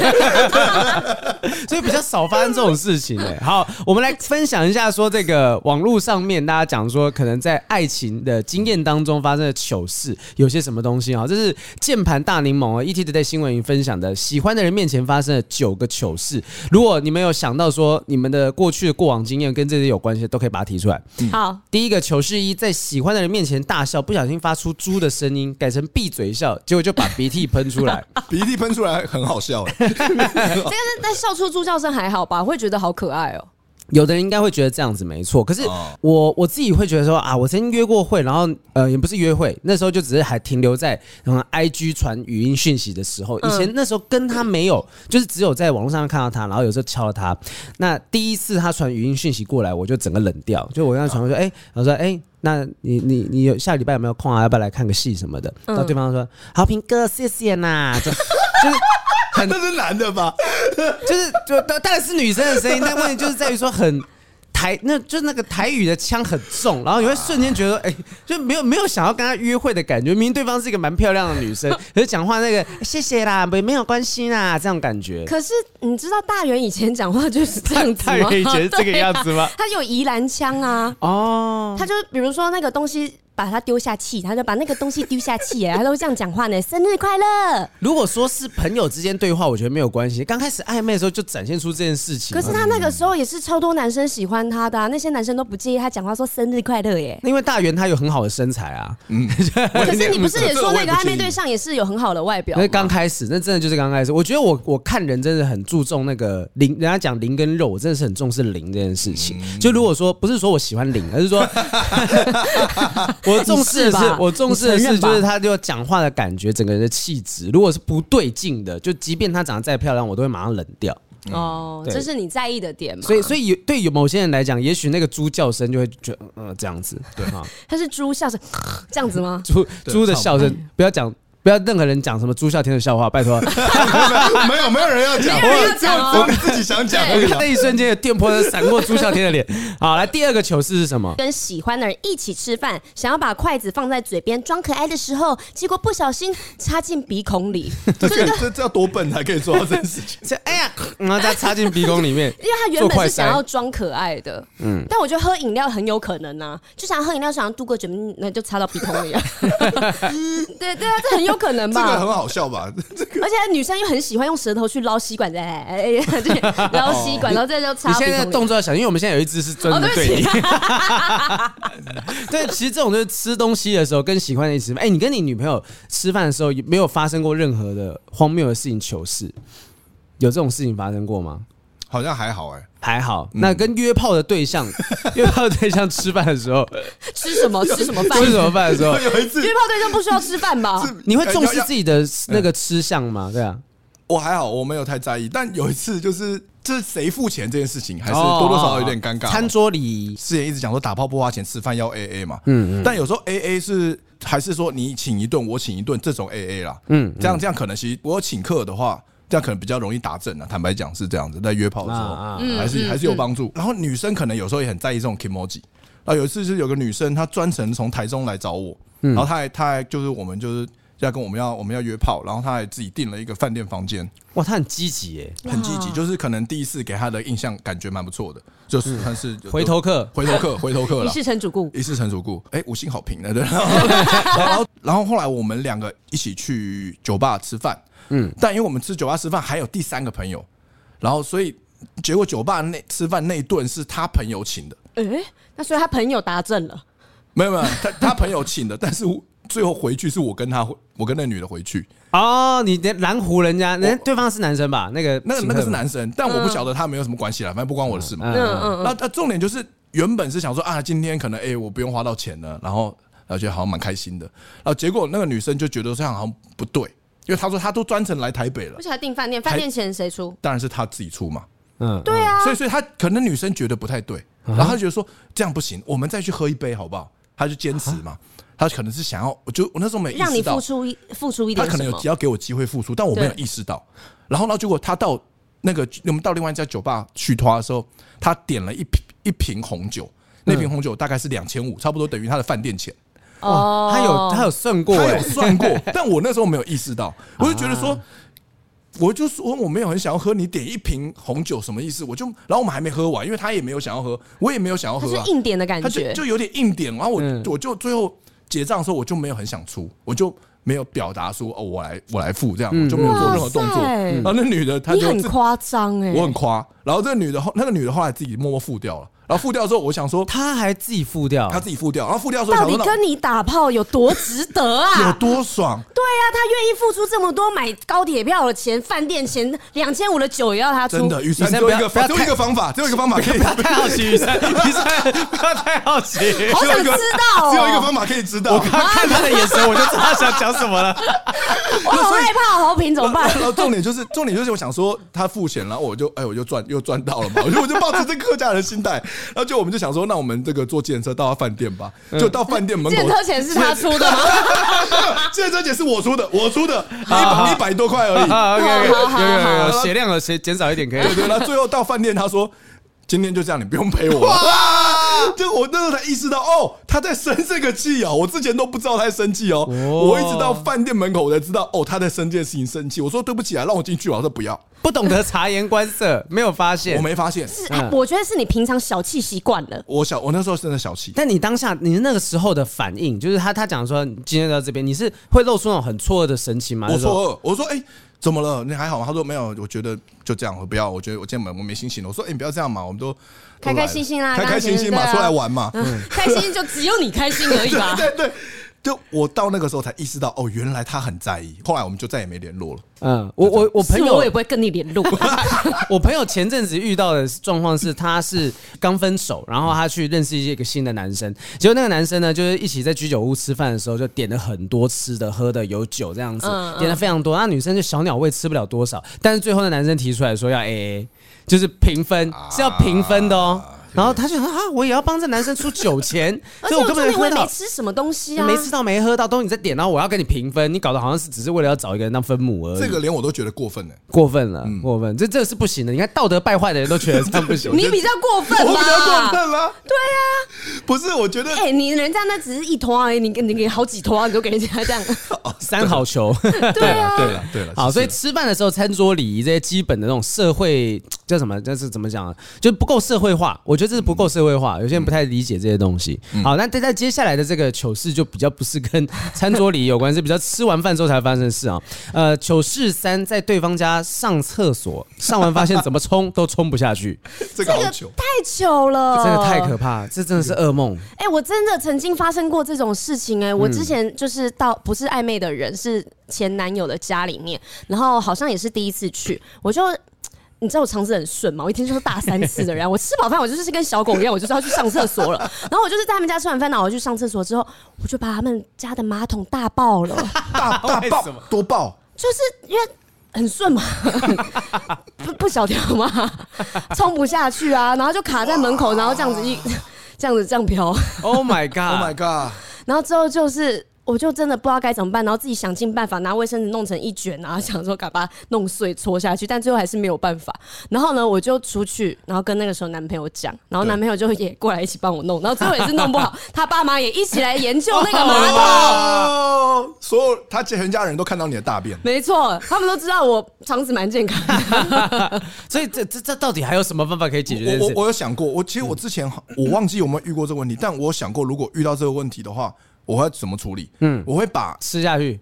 所以比较少发生这种事情哎。好，我们来分享一下，说这个网络上面大家讲说，可能在爱情的经验当中发生的糗事有些什么东西啊？这是键盘大柠檬啊，ETtoday 新闻云分享的，喜欢的人面前发生的九个糗事。如果你们有想到说你们的过去的过往经验跟这些有关系，都可以把它提出来。好，第一个糗事一，在喜欢的人面前大笑，不小心发出猪的声音，改成闭嘴笑，结果就把鼻涕喷出来，鼻涕喷出来很好笑。这个是在笑出猪叫声还好吧？会觉得好可爱哦。有的人应该会觉得这样子没错，可是我我自己会觉得说啊，我曾经约过会，然后呃也不是约会，那时候就只是还停留在嗯 IG 传语音讯息的时候，以前那时候跟他没有，就是只有在网络上面看到他，然后有时候敲了他。那第一次他传语音讯息过来，我就整个冷掉，就我跟他传过去，哎，我说哎，那你你你有下礼拜有没有空啊？要不要来看个戏什么的？然后对方说好，平哥，谢谢呐，就就是。那是男的吧？就是就当然是女生的声音，但问题就是在于说很台，那就那个台语的腔很重，然后你会瞬间觉得哎、欸，就没有没有想要跟他约会的感觉。明明对方是一个蛮漂亮的女生，可是讲话那个谢谢啦，没没有关系啦，这种感觉。可是你知道大元以前讲话就是这样子吗？大元以前是这个样子吗？啊、他有宜兰腔啊，哦，他就比如说那个东西。把他丢下气，他就把那个东西丢下气，哎，他都会这样讲话呢。生日快乐！如果说是朋友之间对话，我觉得没有关系。刚开始暧昧的时候就展现出这件事情。可是他那个时候也是超多男生喜欢他的，啊，那些男生都不介意他讲话说生日快乐耶。因为大元他有很好的身材啊，嗯。可是你不是也说那个暧昧对象也是有很好的外表？那刚开始，那真的就是刚开始。我觉得我我看人真的很注重那个灵，人家讲灵跟肉，我真的是很重视灵这件事情。就如果说不是说我喜欢灵，而是说 我重视的是。我重视的是，就是他就讲话的感觉，整个人的气质。如果是不对劲的，就即便他长得再漂亮，我都会马上冷掉。哦，这是你在意的点嘛？所以，所以有对有某些人来讲，也许那个猪叫声就会觉得，呃，这样子，对哈。他是猪笑声，这样子吗？猪猪的笑声，不要讲。不要任何人讲什么朱孝天的笑话，拜托。没有没有人要讲，只有我们自己想讲。那一瞬间的电波闪过朱孝天的脸。好，来第二个糗事是什么？跟喜欢的人一起吃饭，想要把筷子放在嘴边装可爱的时候，结果不小心插进鼻孔里。这这这要多笨才可以做到这件事情？哎呀，然后再插进鼻孔里面，因为他原本是想要装可爱的。嗯，但我觉得喝饮料很有可能啊，就想喝饮料，想要度过嘴，那就插到鼻孔里啊。对对啊，这很有。有可能吧，这个很好笑吧？这个，而且女生又很喜欢用舌头去捞吸管，哎哎，对，捞吸管，然后这就插。你现在动作要小，因为我们现在有一只是真的对你。对，其实这种就是吃东西的时候跟喜欢的一起吃饭。哎，你跟你女朋友吃饭的时候，没有发生过任何的荒谬的事情、糗事？有这种事情发生过吗？好像还好哎、欸，还好。那跟约炮的对象，约炮对象吃饭的时候，吃什么？吃什么饭？吃什么饭的时候？有一次约炮对象不需要吃饭吧？你会重视自己的那个吃相吗？对啊，我还好，我没有太在意。但有一次，就是这是谁付钱这件事情，还是多多少少有点尴尬。餐桌礼仪，之前一直讲说打炮不花钱，吃饭要 A A 嘛。嗯嗯。但有时候 A A 是还是说你请一顿，我请一顿这种 A A 啦。嗯，这样这样可能其实我请客的话。这样可能比较容易打正啊，坦白讲是这样子，在约炮的时候还是还是有帮助。然后女生可能有时候也很在意这种 kimoji。啊有一次是有个女生，她专程从台中来找我，然后她还她还就是我们就是要跟我们要我们要约炮，然后他还自己订了一个饭店房间。哇，他很积极耶，很积极，就是可能第一次给他的印象感觉蛮不错的，就是算是回头客，回头客，回头客 了，一世成主顾，一世成主顾，哎，五星好评的对。然后然后后来我们两个一起去酒吧吃饭。嗯，但因为我们吃酒吧吃饭还有第三个朋友，然后所以结果酒吧那吃饭那一顿是他朋友请的。哎、欸，那所以他朋友答正了？没有没有，他他朋友请的，但是最后回去是我跟他，我跟那女的回去。哦，你的蓝湖人家，那对方是男生吧？那个那个那个是男生，但我不晓得他没有什么关系了，反正不关我的事嘛。嗯嗯。那那重点就是原本是想说啊，今天可能哎、欸、我不用花到钱了，然后然后觉得好像蛮开心的，然后结果那个女生就觉得这样好像不对。因为她说她都专程来台北了，而且还订饭店，饭店钱谁出？当然是她自己出嘛。嗯，对啊。所以，所以她可能女生觉得不太对，然后她觉得说这样不行，我们再去喝一杯好不好？她就坚持嘛。他可能是想要，我就我那时候没意识到，让你付出一付出一点，他可能有只要给我机会付出，但我没有意识到。然后呢，结果他到那个我们到另外一家酒吧去拖的时候，他点了一瓶一瓶红酒，那瓶红酒大概是两千五，差不多等于他的饭店钱。哦，他有他有算过，他有算过，但我那时候没有意识到，我就觉得说。我就说我没有很想要喝，你点一瓶红酒什么意思？我就然后我们还没喝完，因为他也没有想要喝，我也没有想要喝，他是硬点的感觉，他就就有点硬点。然后我我就最后结账的时候，我就没有很想出，我就没有表达说哦，我来我来付这样，我就没有做任何动作。然后那女的她就很夸张哎，我很夸。然后这个女的后那个女的后来自己默默付掉了。然后付掉之后，我想说他还自己付掉，他自己付掉。然后付掉之后，到底跟你打炮有多值得啊？有多爽？对啊，他愿意付出这么多买高铁票的钱、饭店钱，两千五的酒也要他出。真的，雨山只有一个，只有一个方法，只有一个方法可以。不要太好奇，雨珊，雨珊不要太好奇。好想知道，只有一个方法可以知道。我刚看他的眼神，我就知道他想讲什么了。我好害怕，好平怎么办？然后重点就是，重点就是，我想说他付钱然后，我就哎，我就赚又赚到了嘛。我就我就抱着这客家人的心态，然后就我们就想说。那我们这个坐计程车到他饭店吧，就到饭店门口。计程车钱是他出的吗？计程车钱是我出的，我出的，一百一百多块而已。好，有有有，血量了，血减少一点可以。对对，那最后到饭店，他说今天就这样，你不用陪我。就我那时候才意识到，哦，他在生这个气哦，我之前都不知道他在生气哦，我一直到饭店门口我才知道，哦，他在生这件事情生气。我说对不起啊，让我进去。我说不要，不懂得察言观色，没有发现，我没发现。是，我觉得是你平常小气习惯了。我小，我那时候真的小气。但你当下，你那个时候的反应，就是他他讲说今天到这边，你是会露出那种很错愕的神情吗？我错愕，我说哎。怎么了？你还好吗？他说没有，我觉得就这样，我不要。我觉得我今天我没心情了。我说，哎，你不要这样嘛，我们都开开心心啦，开开心心嘛，出来玩嘛，开心就只有你开心而已吧。对 对。就我到那个时候才意识到，哦，原来他很在意。后来我们就再也没联络了。嗯，我我我朋友我也不会跟你联络。我朋友前阵子遇到的状况是，他是刚分手，然后他去认识一个新的男生。结果那个男生呢，就是一起在居酒屋吃饭的时候，就点了很多吃的、喝的，有酒这样子，点了非常多。那女生就小鸟胃吃不了多少，但是最后那男生提出来说要 AA，就是平分，是要平分的哦。然后他就说啊，我也要帮这男生出酒钱，所以我根本没吃什么东西啊，没吃到没喝到，都你在点，然后我要跟你平分，你搞得好像是只是为了要找一个人当分母而已。这个连我都觉得过分了，过分了，过分，这这是不行的。你看道德败坏的人都觉得这样不行，你比较过分吧？我比较过分了？对啊，不是，我觉得，哎，你人家那只是一坨而已，你你给好几坨，你都给人家这样，三好球。对啊，对了，对了，好，所以吃饭的时候餐桌礼仪这些基本的那种社会叫什么？这是怎么讲？就不够社会化，我觉得这是不够社会化。有些人不太理解这些东西。好，那在在接下来的这个糗事就比较不是跟 餐桌礼有关，是比较吃完饭之后才发生的事啊。呃，糗事三，在对方家上厕所，上完发现怎么冲都冲不下去，这个好糗，太糗了，真的太可怕，这真的是噩梦。哎，我真的曾经发生过这种事情哎，我之前就是到不是暧昧的人，是前男友的家里面，然后好像也是第一次去，我就。你知道我肠子很顺吗？我一天就是大三次的人，我吃饱饭我就是跟小狗一样，我就是要去上厕所了。然后我就是在他们家吃完饭，然后我去上厕所之后，我就把他们家的马桶大爆了，大大爆多爆，就是因为很顺嘛，不不小条吗，冲不下去啊，然后就卡在门口，然后这样子一这样子这样飘。Oh my god！Oh my god！然后之后就是。我就真的不知道该怎么办，然后自己想尽办法拿卫生纸弄成一卷，然 后想说赶把它弄碎搓下去，但最后还是没有办法。然后呢，我就出去，然后跟那个时候男朋友讲，然后男朋友就也过来一起帮我弄，然后最后也是弄不好，他爸妈也一起来研究那个马桶。哦，所有他全家人都看到你的大便，没错，他们都知道我肠子蛮健康的。所以这这这到底还有什么办法可以解决？我我，我有想过，我其实我之前我忘记有没有遇过这个问题，但我想过如果遇到这个问题的话。我会怎么处理？嗯，我会把吃下去，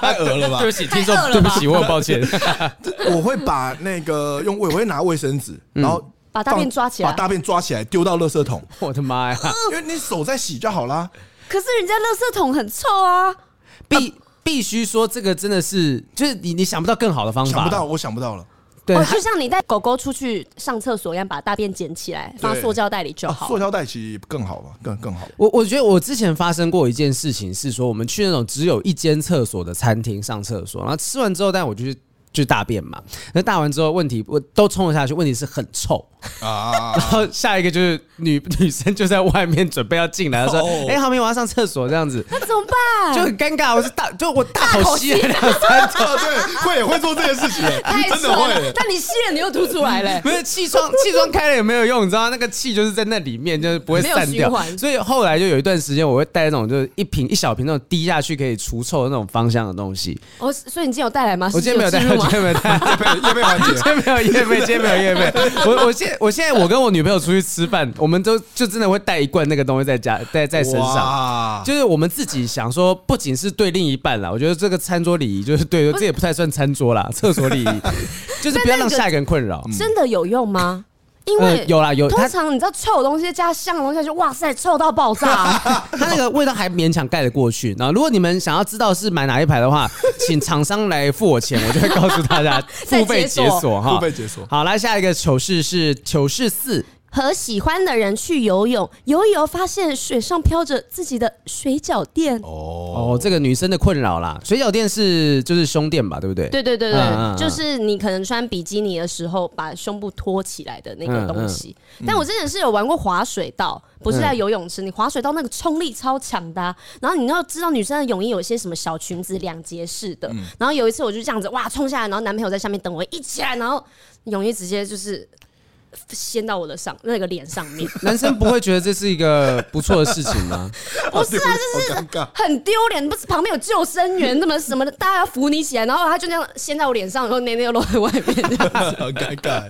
太恶了吧？对不起，听说对不起，我很抱歉。我会把那个用我会拿卫生纸，然后把大便抓起来，把大便抓起来丢到垃圾桶。我的妈呀！因为你手在洗就好啦。可是人家垃圾桶很臭啊！必必须说这个真的是，就是你你想不到更好的方法，想不到，我想不到了。对，就像你带狗狗出去上厕所一样，把大便捡起来放塑胶袋里就好。塑胶袋其实更好吧，更更好。我我觉得我之前发生过一件事情，是说我们去那种只有一间厕所的餐厅上厕所，然后吃完之后，但我就去就大便嘛。那大完之后，问题我都冲了下去，问题是很臭啊。然后下一个就是女女生就在外面准备要进来，说：“哎、欸，浩明，我要上厕所。”这样子，那怎么办？就很尴尬。我是大，就我大口吸了两三口，对，会也会做这件事情，真的会。但你吸了，你又吐出来了。不是气窗，气窗开了也没有用，你知道那个气就是在那里面，就是不会散掉。所以后来就有一段时间，我会带那种就是一瓶一小瓶那种滴下去可以除臭的那种芳香的东西。哦，所以你今天有带来吗？我今天没有带，我今天没有带。业配环节，今天没有夜配，今天没有夜配。我我现我现在我跟我女朋友出去吃饭，我们都就真的会带一罐那个东西在家带在身上，就是我们自己想说，不仅是对另一半啦，我觉得这个餐桌礼仪就是对，这也不太算餐桌啦，厕所礼仪 就是不要让下一个人困扰。真的有用吗？因为、嗯、有啦有，通常你知道臭的东西加香的东西，就哇塞，臭到爆炸、啊。它那个味道还勉强盖得过去。然后如果你们想要知道是买哪一排的话，请厂商来付我钱，我就会告诉大家 付费解锁哈。付费解锁。好，来下一个糗事是糗事四。和喜欢的人去游泳，游一游发现水上飘着自己的水饺垫。哦哦，这个女生的困扰啦，水饺垫是就是胸垫吧，对不对？对对对对，嗯、就是你可能穿比基尼的时候把胸部托起来的那个东西。嗯嗯、但我之前是有玩过滑水道，不是在游泳池，你滑水道那个冲力超强的、啊。然后你要知道女生的泳衣有一些什么小裙子两节式的。嗯、然后有一次我就这样子哇冲下来，然后男朋友在下面等我，一起来，然后泳衣直接就是。掀到我的上那个脸上面，男生不会觉得这是一个 不错的事情吗？不是啊，这是很丢脸。不是旁边有救生员，那么什么的，大家要扶你起来，然后他就那样掀在我脸上，然后内内又露在外面，好尴尬。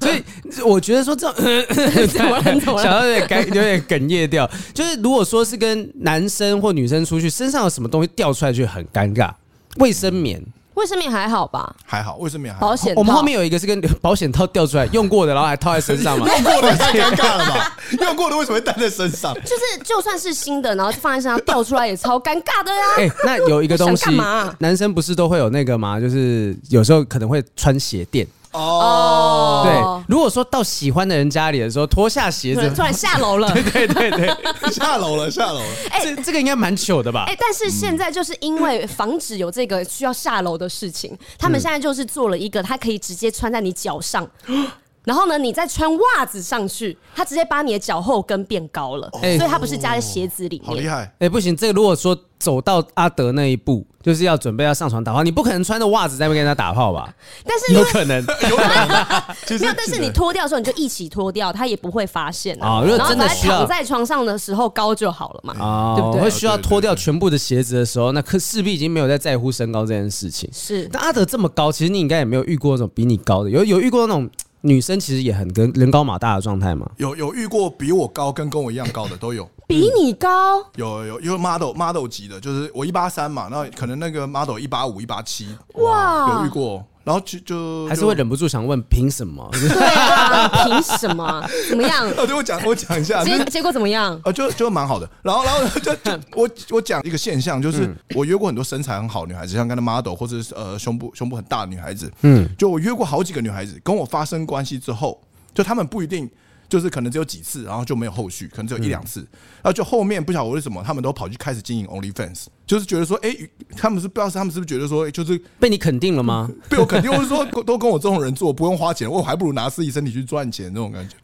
所以我觉得说这种想到有点尴，有点哽咽掉。就是如果说是跟男生或女生出去，身上有什么东西掉出来就很尴尬。卫生棉。卫生棉还好吧？还好，卫生棉还好。保险，我们后面有一个是跟 保险套掉出来用过的，然后还套在身上嘛？用过的太尴尬了吧？用过的为什么会带在身上？就是就算是新的，然后放在身上掉出来也超尴尬的呀。哎，那有一个东西，男生不是都会有那个吗？就是有时候可能会穿鞋垫。哦，对，如果说到喜欢的人家里的时候，脱下鞋子，突然下楼了，对对对对，下楼了，下楼了。哎，这这个应该蛮糗的吧？哎，但是现在就是因为防止有这个需要下楼的事情，他们现在就是做了一个，它可以直接穿在你脚上。然后呢，你再穿袜子上去，它直接把你的脚后跟变高了，所以它不是加在鞋子里面。好厉害！哎，不行，这个如果说走到阿德那一步，就是要准备要上床打炮，你不可能穿着袜子在那边跟他打炮吧？但是有可能，有可能。没有，但是你脱掉的时候，你就一起脱掉，他也不会发现啊。如果真的需要躺在床上的时候高就好了嘛？啊，对不对？会需要脱掉全部的鞋子的时候，那可势必已经没有在在乎身高这件事情。是，但阿德这么高，其实你应该也没有遇过那种比你高的，有有遇过那种。女生其实也很跟人高马大的状态嘛，有有遇过比我高跟跟我一样高的都有，比你高？有有有 model model 级的，就是我一八三嘛，那可能那个 model 一八五一八七，哇，有遇过。然后就就还是会忍不住想问，凭什么？对啊，凭什么？怎么样？哦，对我讲，我讲一下，结结果怎么样？呃，就就蛮好的。然后，然后 就就我我讲一个现象，就是我约过很多身材很好的女孩子，像刚才 model 或者是呃胸部胸部很大的女孩子，嗯，就我约过好几个女孩子，跟我发生关系之后，就她们不一定。就是可能只有几次，然后就没有后续，可能只有一两次，然后就后面不晓得为什么他们都跑去开始经营 OnlyFans，就是觉得说，哎，他们是不知道是他们是不是觉得说，就是被你肯定了吗？被我肯定，或者说都跟我这种人做，不用花钱，我还不如拿自己身体去赚钱那种感觉。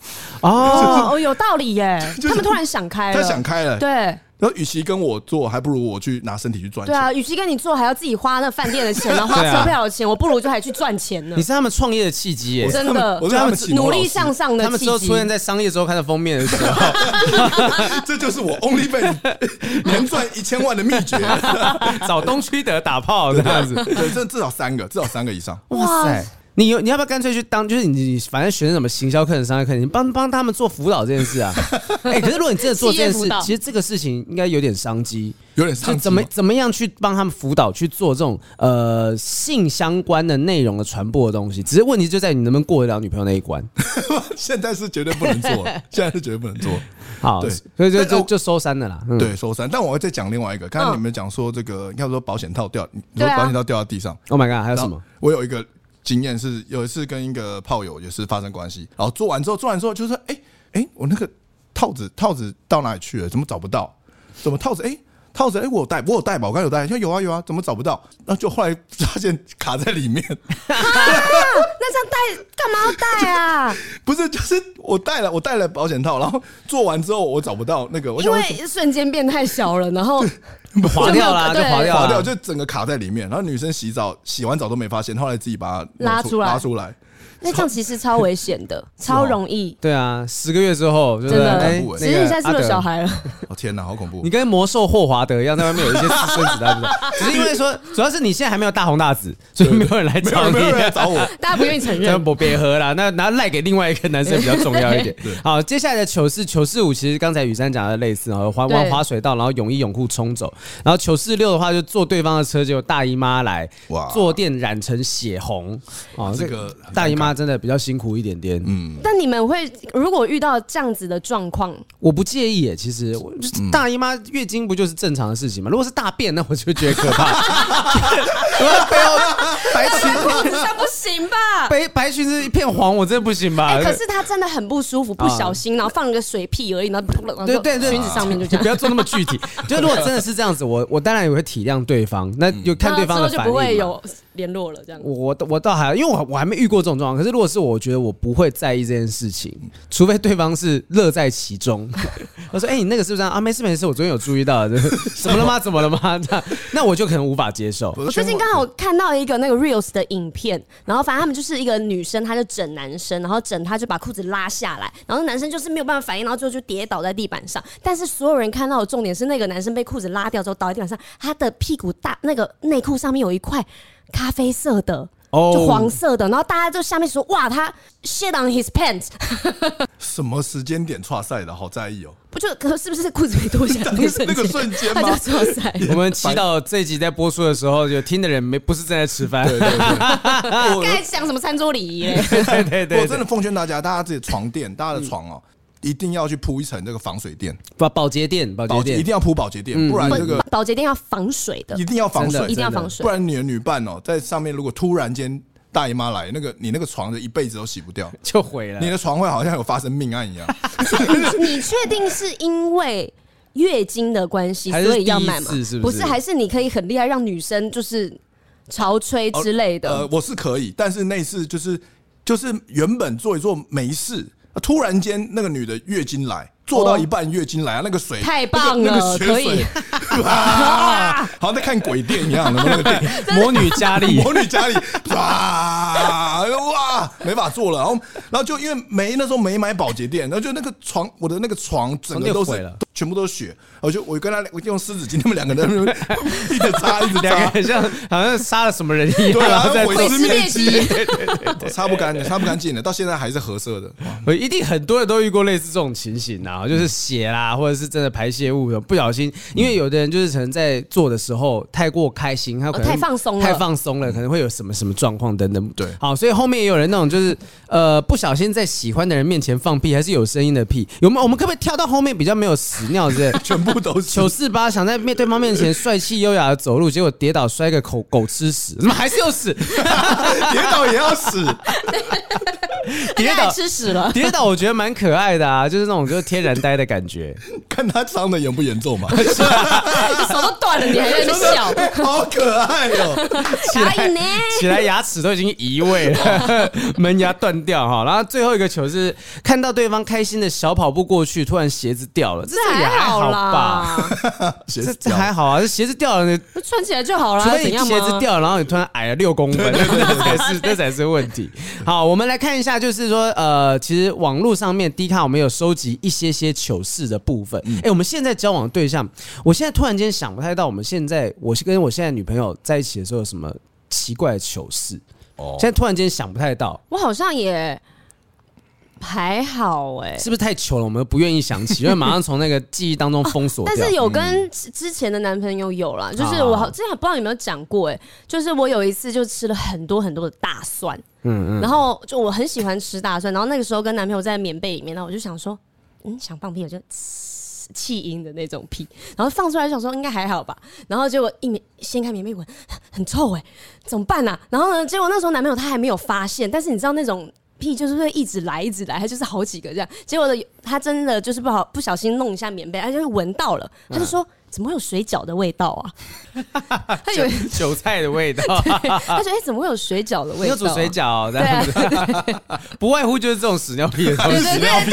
哦哦，有道理耶，他们突然想开了，他想开了，对。然后，与其跟我做，还不如我去拿身体去赚钱。对啊，与其跟你做，还要自己花那饭店的钱，然后花车票的钱，我不如就还去赚钱呢。你是他们创业的契机耶，真的，我是他们努力向上的契机。他们之后出现在商业周刊的封面的时候，这就是我 OnlyFans 年赚一千万的秘诀。找东区德打炮这样子，对，这至少三个，至少三个以上。哇塞！你有你要不要干脆去当？就是你反正学什么行销课程、商业课程，你帮帮他们做辅导这件事啊？哎、欸，可是如果你真的做这件事，其实这个事情应该有点商机，有点商机。怎么怎么样去帮他们辅导去做这种呃性相关的内容的传播的东西？只是问题就在你能不能过得了女朋友那一关。现在是绝对不能做，现在是绝对不能做。好，对，所以就就就收山的啦。嗯、对，收山。但我要再讲另外一个，刚刚你们讲说这个，要说保险套掉，你说保险套掉到地上。Oh my god！还有什么？我有一个。经验是有一次跟一个炮友也是发生关系，然后做完之后，做完之后就说：“哎、欸、哎、我那个套子套子到哪里去了？怎么找不到？怎么套子？哎、套子，哎，我有带，我有带吧？我刚有带，说有啊有啊，怎么找不到？然后就后来发现卡在里面。啊、那这样带干嘛要带啊？不是，就是我带了，我带了保险套，然后做完之后我找不到那个，我因为瞬间变太小了，然后 滑掉了，就滑掉，滑掉，就整个卡在里面。然后女生洗澡洗完澡都没发现，后来自己把它拉出来，拉出来。那这样其实超危险的，超容易。对啊，十个月之后，真的，其实你现在是有小孩了。哦天哪，好恐怖！你跟魔兽霍华德一样，在外面有一些私生子，知道不？只是因为说，主要是你现在还没有大红大紫，所以没有人来找你，找我，大家不愿意承认。不别喝了，那拿赖给另外一个男生比较重要一点。好，接下来的糗事糗事五，其实刚才雨珊讲的类似，然后滑玩滑水道，然后泳衣泳裤冲走，然后糗事六的话，就坐对方的车，结果大姨妈来，哇，坐垫染成血红。哦，这个大姨妈真的比较辛苦。一点点，嗯，但你们会如果遇到这样子的状况，我不介意耶。其实，大姨妈月经不就是正常的事情吗？如果是大便，那我就觉得可怕。白裙子这不行吧？白白裙子一片黄，我真的不行吧？可是他真的很不舒服，不小心，然后放了个水屁而已，然后对对对，裙子上面就这样。不要做那么具体。就如果真的是这样子，我我当然也会体谅对方，那就看对方的反应。就不会有联络了，这样。我我倒还，因为我我还没遇过这种状况。可是如果是我觉得。我不会在意这件事情，除非对方是乐在其中。我说：“哎、欸，你那个是不是啊？没事没事，我昨天有注意到，怎么了吗？怎么了吗？那那我就可能无法接受。”我最近刚好看到一个那个 reels 的影片，然后反正他们就是一个女生，她就整男生，然后整他就把裤子拉下来，然后男生就是没有办法反应，然后最后就跌倒在地板上。但是所有人看到的重点是那个男生被裤子拉掉之后倒在地板上，他的屁股大那个内裤上面有一块咖啡色的。就黄色的，然后大家就下面说哇，他 shit on his pants。什么时间点剉赛的？好在意哦。不就可是不是裤子没脱下来那个瞬间吗？他就剉赛。我们祈祷这一集在播出的时候，有听的人没不是正在吃饭。我刚才讲什么餐桌礼仪？对对对，我真的奉劝大家，大家自己床垫，大家的床哦。一定要去铺一层这个防水垫，不保洁垫，保洁垫一定要铺保洁垫，不然这个保洁垫要防水的，一定要防水，一定要防水，不然你的女伴哦，在上面如果突然间大姨妈来，那个你那个床的一辈子都洗不掉，就毁了。你的床会好像有发生命案一样。你确定是因为月经的关系，所以要买吗？不是，还是你可以很厉害，让女生就是潮吹之类的？呃，我是可以，但是那次就是就是原本做一做没事。突然间，那个女的月经来，做到一半月经来啊，那个水太棒了，那个血水，可以，好像在看鬼电一样的那个电影？魔女佳丽，魔女佳丽，哇哇，没法做了，然后然后就因为没那时候没买保洁垫，然后就那个床，我的那个床整个都是全部都是血，我就我跟他我用湿纸巾，他们两个人一直擦一直擦，很像好像杀了什么人一样，然后在毁尸灭 迹，擦 不干净，擦不干净的，到现在还是褐色的。我一定很多人都遇过类似这种情形啊，就是血啦，或者是真的排泄物不小心，因为有的人就是可能在做的时候太过开心，他可能太放松了，太放松了，可能会有什么什么状况等等。对，好，所以后面也有人那种就是呃不小心在喜欢的人面前放屁，还是有声音的屁，有没有？我们可不可以跳到后面比较没有屎？尿之类全部都是糗事八，想在面对方面前帅气优雅的走路，结果跌倒摔个口狗吃屎，怎么还是要屎？跌倒也要屎？跌倒吃屎了？跌倒我觉得蛮可爱的啊，就是那种就是天然呆的感觉。看他伤的严不严重嘛？手都断了，你还在那笑，好可爱哦！起来，起来，牙齿都已经移位了，门牙断掉哈。然后最后一个球是看到对方开心的小跑步过去，突然鞋子掉了，这也还好吧？这这还好啊，这鞋子掉了，穿起来就好了。所以你鞋子掉了，然后你突然矮了六公分，这才是这才是问题。好，我们来看一下，就是说，呃，其实网络上面 D 卡我们有收集一些些糗事的部分。哎，我们现在交往的对象，我现在突然间想不太到，我们现在我是跟我现在女朋友在一起的时候有什么奇怪的糗事。哦，现在突然间想不太到，我好像也。还好哎、欸，是不是太糗了？我们不愿意想起，因为马上从那个记忆当中封锁、啊。但是有跟之前的男朋友有了，嗯、就是我好之前不知道有没有讲过哎、欸，就是我有一次就吃了很多很多的大蒜，嗯嗯，然后就我很喜欢吃大蒜，然后那个时候跟男朋友在棉被里面，然后我就想说，嗯，想放屁，我就气音的那种屁，然后放出来想说应该还好吧，然后结果一棉掀开棉被闻，很臭哎、欸，怎么办啊？然后呢，结果那时候男朋友他还没有发现，但是你知道那种。屁就是会一直来，一直来，他就是好几个这样。结果呢，他真的就是不好不小心弄一下棉被，他就闻到了，他就说：“怎么会有水饺的味道啊？他以为韭菜的味道。他说：“哎，怎么会有水饺的味道？”有煮水饺这样子，不外乎就是这种屎尿屁的东西。屎尿屁，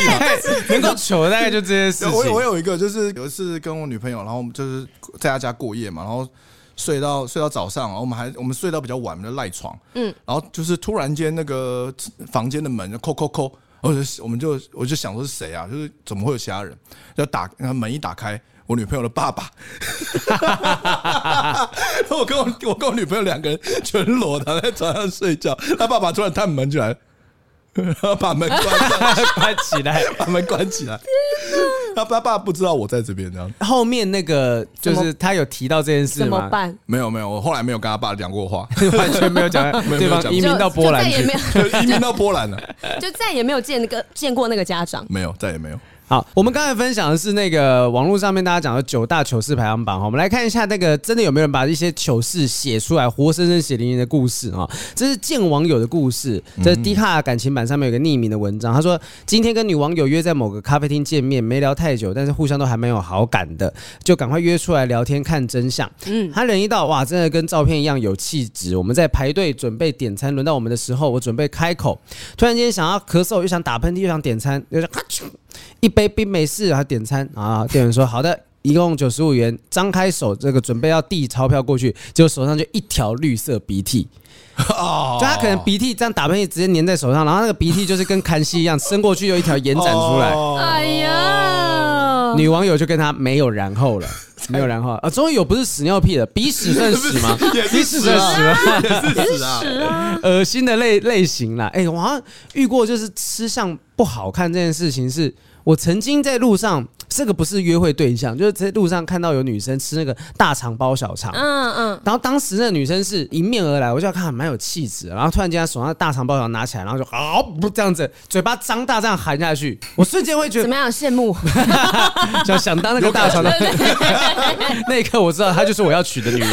能够糗的大概就这些事情。我我有一个，就是有一次跟我女朋友，然后我们就是在她家过夜嘛，然后睡到睡到早上，然后我们还我们睡到比较晚，我们就赖床。嗯，然后就是突然间那个房间的门就扣扣扣，我就我们就我就想说是谁啊？就是怎么会有其他人？要打，然后门一打开。我女朋友的爸爸，我跟我我跟我女朋友两个人全裸躺在床上睡觉，他爸爸突然探门进来，然后把门关关起来，把门关起来。他他爸不知道我在这边，这样。后面那个就是他有提到这件事吗？怎么办？没有没有，我后来没有跟他爸讲过话，完全没有讲，没有讲。移民到波兰去，移民到波兰了，就再也没有见那个见过那个家长，没有，再也没有。好，我们刚才分享的是那个网络上面大家讲的九大糗事排行榜哈，我们来看一下那个真的有没有人把一些糗事写出来，活生生血淋淋的故事啊？这是见网友的故事，这是低卡感情版上面有个匿名的文章，他说今天跟女网友约在某个咖啡厅见面，没聊太久，但是互相都还蛮有好感的，就赶快约出来聊天看真相。嗯，他人一到，哇，真的跟照片一样有气质。我们在排队准备点餐，轮到我们的时候，我准备开口，突然间想要咳嗽，又想打喷嚏，又想点餐，又想一杯冰美式，还点餐啊！店员说好的，一共九十五元。张开手，这个准备要递钞票过去，结果手上就一条绿色鼻涕，就他可能鼻涕这样打喷嚏直接粘在手上，然后那个鼻涕就是跟看戏一样伸过去，又一条延展出来。哎呀！女网友就跟他没有然后了，没有然后啊！终于有不是屎尿屁了，鼻屎算屎吗？鼻屎算屎吗？也是屎啊！恶心的类类型啦。哎，我好像遇过，就是吃相不好看这件事情是。我曾经在路上，这个不是约会对象，就是在路上看到有女生吃那个大肠包小肠，嗯嗯，然后当时那个女生是迎面而来，我就要看蛮有气质，然后突然间手上的大肠包小肠拿起来，然后就好不这样子，嘴巴张大这样含下去，我瞬间会觉得怎么样？羡慕，想想当那个大肠的，那一刻我知道她就是我要娶的女人。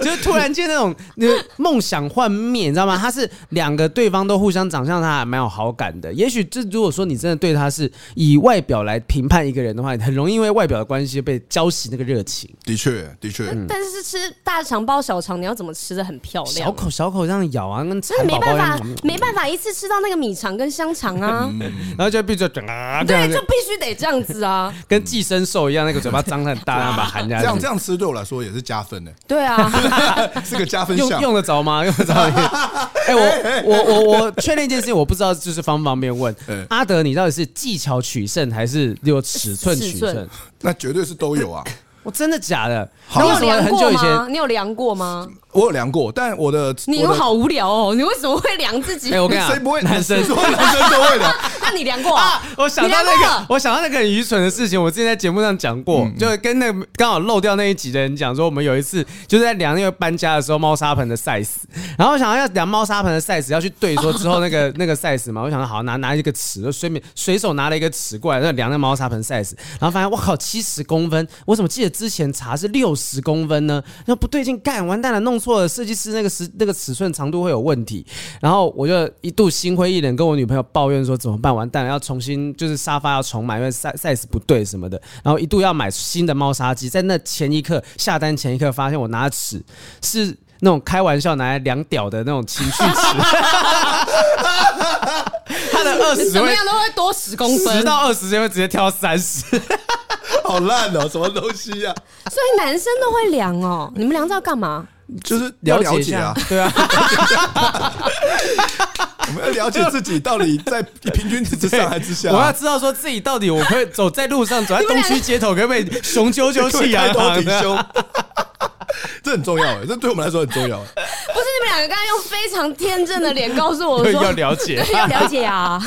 就是突然间那种那个梦想幻灭，你知道吗？他是两个对方都互相长相，他还蛮有好感的。也许这如果说你真的对他是以外表来评判一个人的话，很容易因为外表的关系被浇熄那个热情。的确，的确。嗯、但是吃大肠包小肠，你要怎么吃的很漂亮？小口小口这样咬啊，跟真的没办法，没办法一次吃到那个米肠跟香肠啊。嗯、然后就必须整啊，对，就必须得这样子啊，跟寄生兽一样，那个嘴巴张很大，然后把下去。这样这样吃对我来说也是加分的。对啊。是个加分项，用用得着吗？用得着？哎，我我我我确认一件事情，我不知道就是方不方便问。阿德，你到底是技巧取胜还是有尺寸取胜？那绝对是都有啊！我真的假的？你有量过吗？你有量过吗？我有量过，但我的你又好无聊哦！你为什么会量自己？哎，我跟你讲，谁不会？男生说男生都会量。那你量过啊？我想到那个，我想到那个很愚蠢的事情。我之前在节目上讲过，就跟那个刚好漏掉那一集的人讲说，我们有一次就是在量那个搬家的时候猫砂盆的 size，然后我想要要量猫砂盆的 size，要去对说之后那个 那个 size 嘛。我想说好拿拿一个尺，就随便随手拿了一个尺过来，在量那猫砂盆 size，然后发现我靠七十公分，我怎么记得之前查是六十公分呢？那不对劲，干完蛋了，弄错了，设计师那个时那个尺寸长度会有问题。然后我就一度心灰意冷，跟我女朋友抱怨说怎么办？完蛋了，要重新。就是沙发要重买，因为 size 不对什么的，然后一度要买新的猫砂机，在那前一刻下单前一刻，发现我拿的尺是那种开玩笑拿来量屌的那种情绪尺，他的二十怎么样都会多十公分，十到二十就会直接跳到三十，好烂哦，什么东西呀？所以男生都会量哦，你们量这要干嘛？就是了解一下，对啊。我们要了解自己到底在平均值之上还是之下。我要知道说自己到底我可以走在路上，走在东区街头，可不可以雄赳赳气昂昂的？这很重要哎，这对我们来说很重要。不是你们两个刚刚用非常天真的脸告诉我说要了解，要了解啊，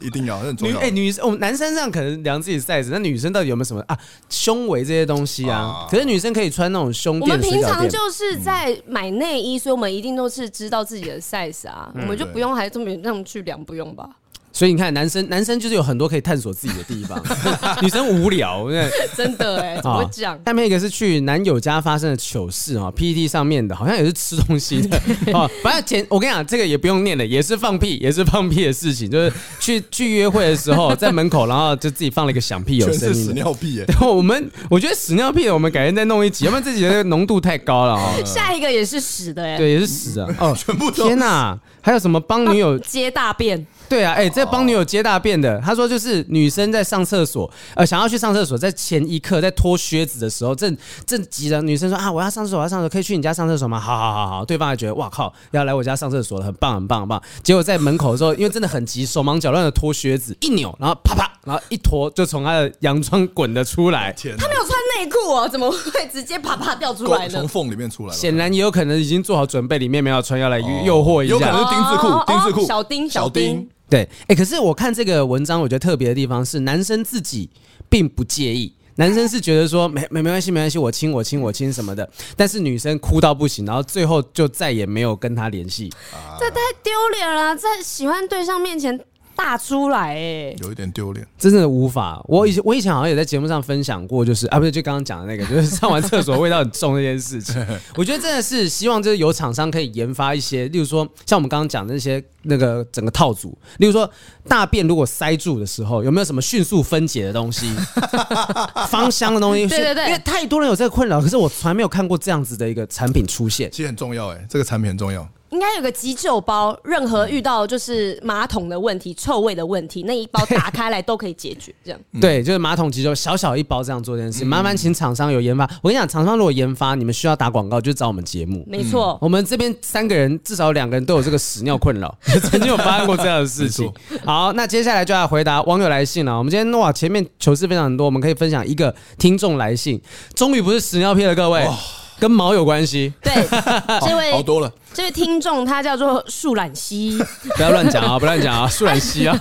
一定要，很重要。哎，女生，我们男生上可能量自己 size，那女生到底有没有什么啊？胸围这些东西啊？可是女生可以穿那种胸垫。我们平常就是在买内衣，所以我们一定都是知道自己的 size 啊，我们就不用还这么那么去量，不用吧？所以你看，男生男生就是有很多可以探索自己的地方，女生无聊，真的哎，怎么讲？下面一个是去男友家发生的糗事啊，PPT 上面的，好像也是吃东西的 哦。反正前我跟你讲，这个也不用念了，也是放屁，也是放屁的事情，就是去去约会的时候，在门口，然后就自己放了一个响屁，有声音，屎尿屁哎。然后我们我觉得屎尿屁的，我们改天再弄一集，要不然这集的浓度太高了哦。下一个也是屎的哎，对，也是屎的哦，全部天哪，还有什么帮女友 接大便？对啊，哎、欸，这帮女友接大便的，他说就是女生在上厕所，呃，想要去上厕所，在前一刻在脱靴子的时候，正正急着女生说啊，我要上厕所，我要上厕所，可以去你家上厕所吗？好好好好，对方还觉得哇靠，要来我家上厕所了，很棒很棒很棒。结果在门口的时候，因为真的很急，手忙脚乱的脱靴子，一扭，然后啪啪，然后一脱就从他的洋装滚了出来。天哪，他没有穿内裤哦，怎么会直接啪啪掉出来呢？从缝里面出来了，显然也有可能已经做好准备，里面没有穿，要来诱惑一下，有可能是丁字裤，丁字裤，小丁，小丁。对，哎，可是我看这个文章，我觉得特别的地方是，男生自己并不介意，男生是觉得说没没没关系，没关系，我亲我亲我亲什么的，但是女生哭到不行，然后最后就再也没有跟他联系，这太丢脸了，在喜欢对象面前。大出来哎、欸，有一点丢脸，真的无法。我以前我以前好像也在节目上分享过，就是啊，不是就刚刚讲的那个，就是上完厕所味道很重那件事情。我觉得真的是希望就是有厂商可以研发一些，例如说像我们刚刚讲的那些那个整个套组，例如说大便如果塞住的时候，有没有什么迅速分解的东西，芳香的东西？对对对，因为太多人有这个困扰，可是我从来没有看过这样子的一个产品出现。其实很重要哎，这个产品很重要。应该有个急救包，任何遇到就是马桶的问题、臭味的问题，那一包打开来都可以解决。这样、嗯、对，就是马桶急救，小小一包这样做这件事。麻烦请厂商有研发，我跟你讲，厂商如果研发，你们需要打广告，就找我们节目。没错、嗯，我们这边三个人至少两个人都有这个屎尿困扰，曾经有发生过这样的事情。好，那接下来就要回答网友来信了。我们今天哇，前面糗事非常多，我们可以分享一个听众来信，终于不是屎尿屁了，各位。跟毛有关系？对，这位好多了。这位听众他叫做树懒西，不要乱讲啊！不乱讲啊！树懒溪啊！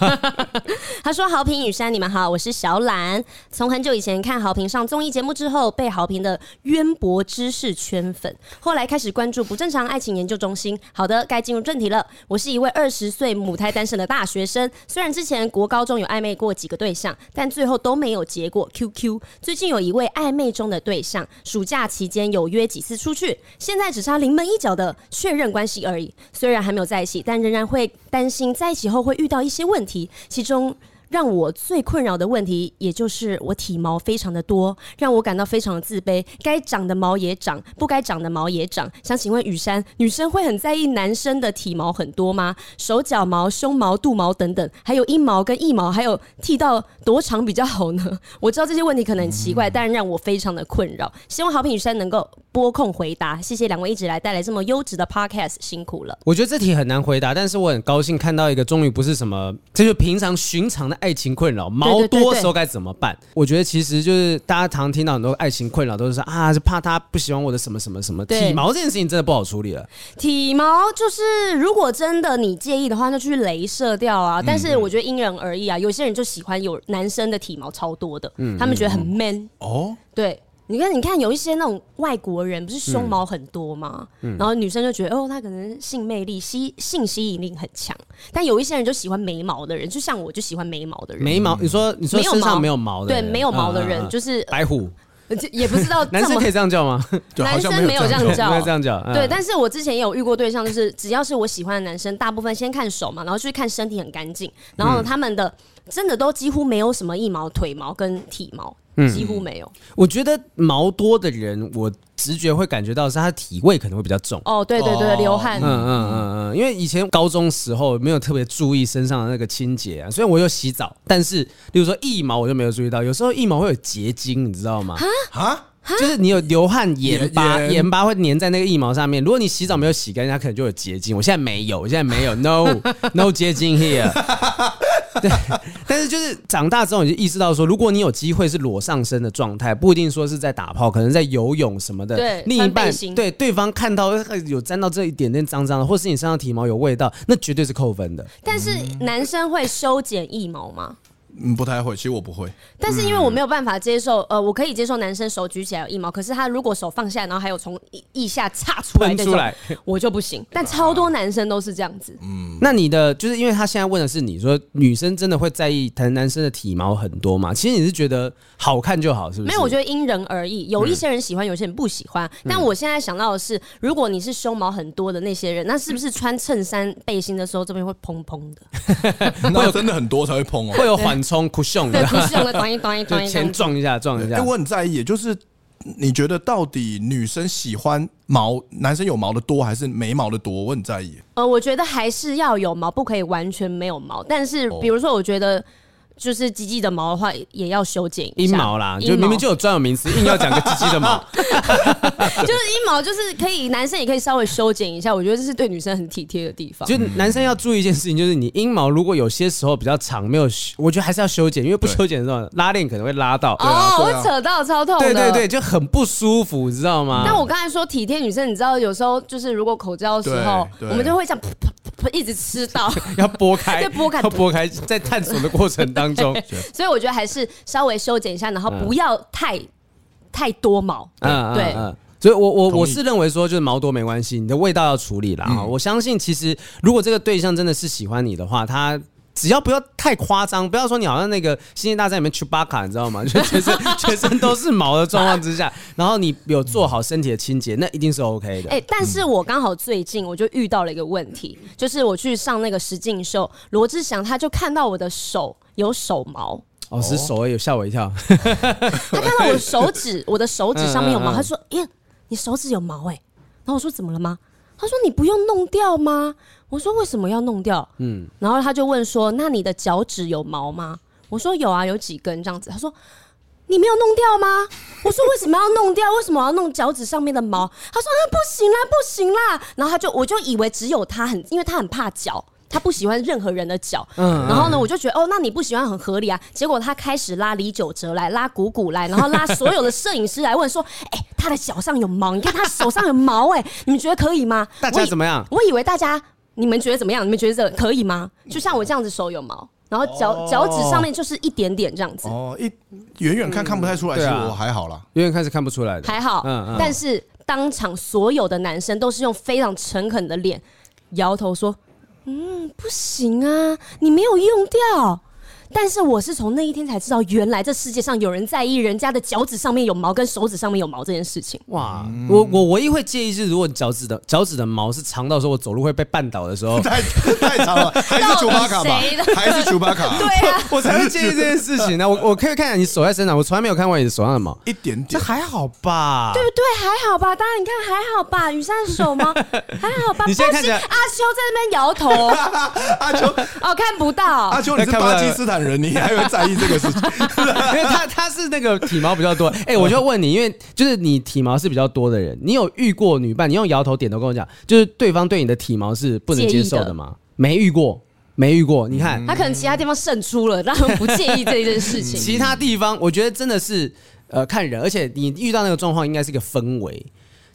他说：“豪平雨山，你们好，我是小懒。从很久以前看豪平上综艺节目之后，被豪平的渊博知识圈粉，后来开始关注不正常爱情研究中心。好的，该进入正题了。我是一位二十岁母胎单身的大学生，虽然之前国高中有暧昧过几个对象，但最后都没有结果。QQ 最近有一位暧昧中的对象，暑假期间有约几次出去，现在只差临门一脚的确认关系而已，虽然还没有在一起，但仍然会担心在一起后会遇到一些问题，其中。让我最困扰的问题，也就是我体毛非常的多，让我感到非常的自卑。该长的毛也长，不该长的毛也长。想请问雨珊，女生会很在意男生的体毛很多吗？手脚毛、胸毛、肚毛等等，还有阴毛跟腋毛，还有剃到多长比较好呢？我知道这些问题可能很奇怪，但让我非常的困扰。希望好品雨珊能够拨空回答。谢谢两位一直来带来这么优质的 podcast，辛苦了。我觉得这题很难回答，但是我很高兴看到一个终于不是什么，这就平常寻常的。爱情困扰，毛多的时候该怎么办？我觉得其实就是大家常听到很多爱情困扰，都是说啊，是怕他不喜欢我的什么什么什么。体毛这件事情真的不好处理了。体毛就是如果真的你介意的话，那就去镭射掉啊。但是我觉得因人而异啊，有些人就喜欢有男生的体毛超多的，他们觉得很 man。哦，对。你看，你看，有一些那种外国人，不是胸毛很多吗？嗯嗯、然后女生就觉得，哦，他可能性魅力、吸性吸引力很强。但有一些人就喜欢没毛的人，就像我就喜欢没毛的人。没毛？你说，你说身上没有毛的？对，没有毛的人就是白虎。也不知道男生可以这样叫吗？男生没有这样叫，没有这样叫。对，但是我之前也有遇过对象，就是只要是我喜欢的男生，大部分先看手嘛，然后去看身体很干净，然后他们的真的都几乎没有什么腋毛、腿毛跟体毛。嗯，几乎没有。我觉得毛多的人，我直觉会感觉到是他的体味可能会比较重。哦，对对对，流汗。嗯嗯嗯嗯，因为以前高中时候没有特别注意身上的那个清洁啊，虽然我有洗澡，但是比如说腋毛我就没有注意到，有时候腋毛会有结晶，你知道吗？啊？就是你有流汗盐巴，盐巴会粘在那个腋毛上面。如果你洗澡没有洗干净，它可能就有结晶。我现在没有，我现在没有，no no 结晶 here。对，但是就是长大之后你就意识到说，如果你有机会是裸上身的状态，不一定说是在打炮，可能在游泳什么的。对，另一半对对方看到有沾到这一点点脏脏的，或是你身上体毛有味道，那绝对是扣分的。但是男生会修剪腋毛吗？嗯，不太会，其实我不会。但是因为我没有办法接受，呃，我可以接受男生手举起来有腋毛，可是他如果手放下，然后还有从腋下插出来那种，我就不行。但超多男生都是这样子。嗯，那你的就是因为他现在问的是你说女生真的会在意谈男生的体毛很多吗？其实你是觉得好看就好，是不是？没有，我觉得因人而异，有一些人喜欢，有些人不喜欢。嗯、但我现在想到的是，如果你是胸毛很多的那些人，那是不是穿衬衫背心的时候这边会砰砰的？那真的很多才会砰哦，会有缓冲 cushion 的。不是用的短一短一短一，前 撞一下撞一下。我很在意，就是你觉得到底女生喜欢毛，男生有毛的多还是没毛的多？我很在意。呃，我觉得还是要有毛，不可以完全没有毛。但是比如说，我觉得。就是鸡鸡的毛的话，也要修剪一下。阴毛啦，就明明就有专有名词，硬要讲个鸡鸡的毛。就是阴毛，就是可以，男生也可以稍微修剪一下。我觉得这是对女生很体贴的地方。就男生要注意一件事情，就是你阴毛如果有些时候比较长，没有，我觉得还是要修剪，因为不修剪的时候拉链可能会拉到。哦，会扯到超痛。对对对，就很不舒服，你知道吗？那我刚才说体贴女生，你知道有时候就是如果口交的时候，我们就会这样。一直吃到 要剥开，要剥开，要拨开，在探索的过程当中，所以我觉得还是稍微修剪一下，然后不要太太多毛。嗯，对，所以我我我是认为说，就是毛多没关系，你的味道要处理啦。嗯。我相信，其实如果这个对象真的是喜欢你的话，他。只要不要太夸张，不要说你好像那个《星际大战》里面去巴卡，你知道吗？就全身全身都是毛的状况之下，然后你有做好身体的清洁，那一定是 OK 的。哎、欸，但是我刚好最近我就遇到了一个问题，就是我去上那个实境秀，罗志祥他就看到我的手有手毛，哦，是手而已，吓我一跳。他看到我的手指，我的手指上面有毛，他说：“耶，你手指有毛哎。”然后我说：“怎么了吗？”他说：“你不用弄掉吗？”我说为什么要弄掉？嗯，然后他就问说：“那你的脚趾有毛吗？”我说：“有啊，有几根这样子。”他说：“你没有弄掉吗？”我说：“为什么要弄掉？为什么要弄脚趾上面的毛？”他说：“啊，不行啦，不行啦。”然后他就我就以为只有他很，因为他很怕脚，他不喜欢任何人的脚。嗯，然后呢，我就觉得哦，那你不喜欢很合理啊。结果他开始拉李玖哲来，拉鼓鼓来，然后拉所有的摄影师来问说：“ 哎、欸，他的脚上有毛，你看他手上有毛、欸，哎，你们觉得可以吗？”大家怎么样？我以为大家。你们觉得怎么样？你们觉得可以吗？就像我这样子，手有毛，然后脚脚趾上面就是一点点这样子。哦，一远远看看不太出来，其实我还好啦，远远看是看不出来的，还好。嗯嗯。但是当场所有的男生都是用非常诚恳的脸摇头说：“嗯，不行啊，你没有用掉。”但是我是从那一天才知道，原来这世界上有人在意人家的脚趾上面有毛跟手指上面有毛这件事情。哇，我我唯一会介意是，如果脚趾的脚趾的毛是长到说我走路会被绊倒的时候，太太长了，还是九巴卡吧？还是九巴卡？对啊，我才会介意这件事情呢。我我可以看看你手在身上，我从来没有看过你的手上的毛，一点点，这还好吧？对不对？还好吧？当然你看还好吧？雨山的手吗？还好吧？你现在看起来，阿秋在那边摇头，阿秋哦看不到，阿秋你是巴基斯坦人，你还会在意这个事情，因为他他是那个体毛比较多。哎、欸，我就问你，因为就是你体毛是比较多的人，你有遇过女伴？你用摇头点头跟我讲，就是对方对你的体毛是不能接受的吗？没遇过，没遇过。你看，他可能其他地方胜出了，让他们不介意这一件事情。其他地方，我觉得真的是呃看人，而且你遇到那个状况，应该是一个氛围。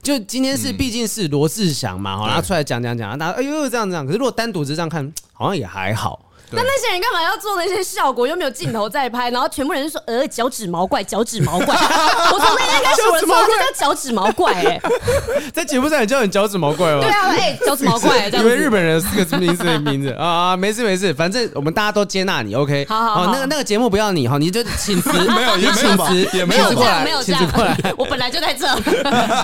就今天是毕竟是罗志祥嘛，然后出来讲讲讲，大家哎呦这样这样。可是如果单独只是这样看，好像也还好。那那些人干嘛要做那些效果？又没有镜头在拍，然后全部人就说：“呃，脚趾毛怪，脚趾毛怪。”我从那天开始，我的说就叫脚趾毛怪。哎，在节目上也叫你脚趾毛怪吗？对啊，哎，脚趾毛怪，以为日本人四个名字的名字啊？没事没事，反正我们大家都接纳你，OK。好好好，那个那个节目不要你哈，你就请辞，没有，也请辞，也没有过来，没有请辞过来。我本来就在这，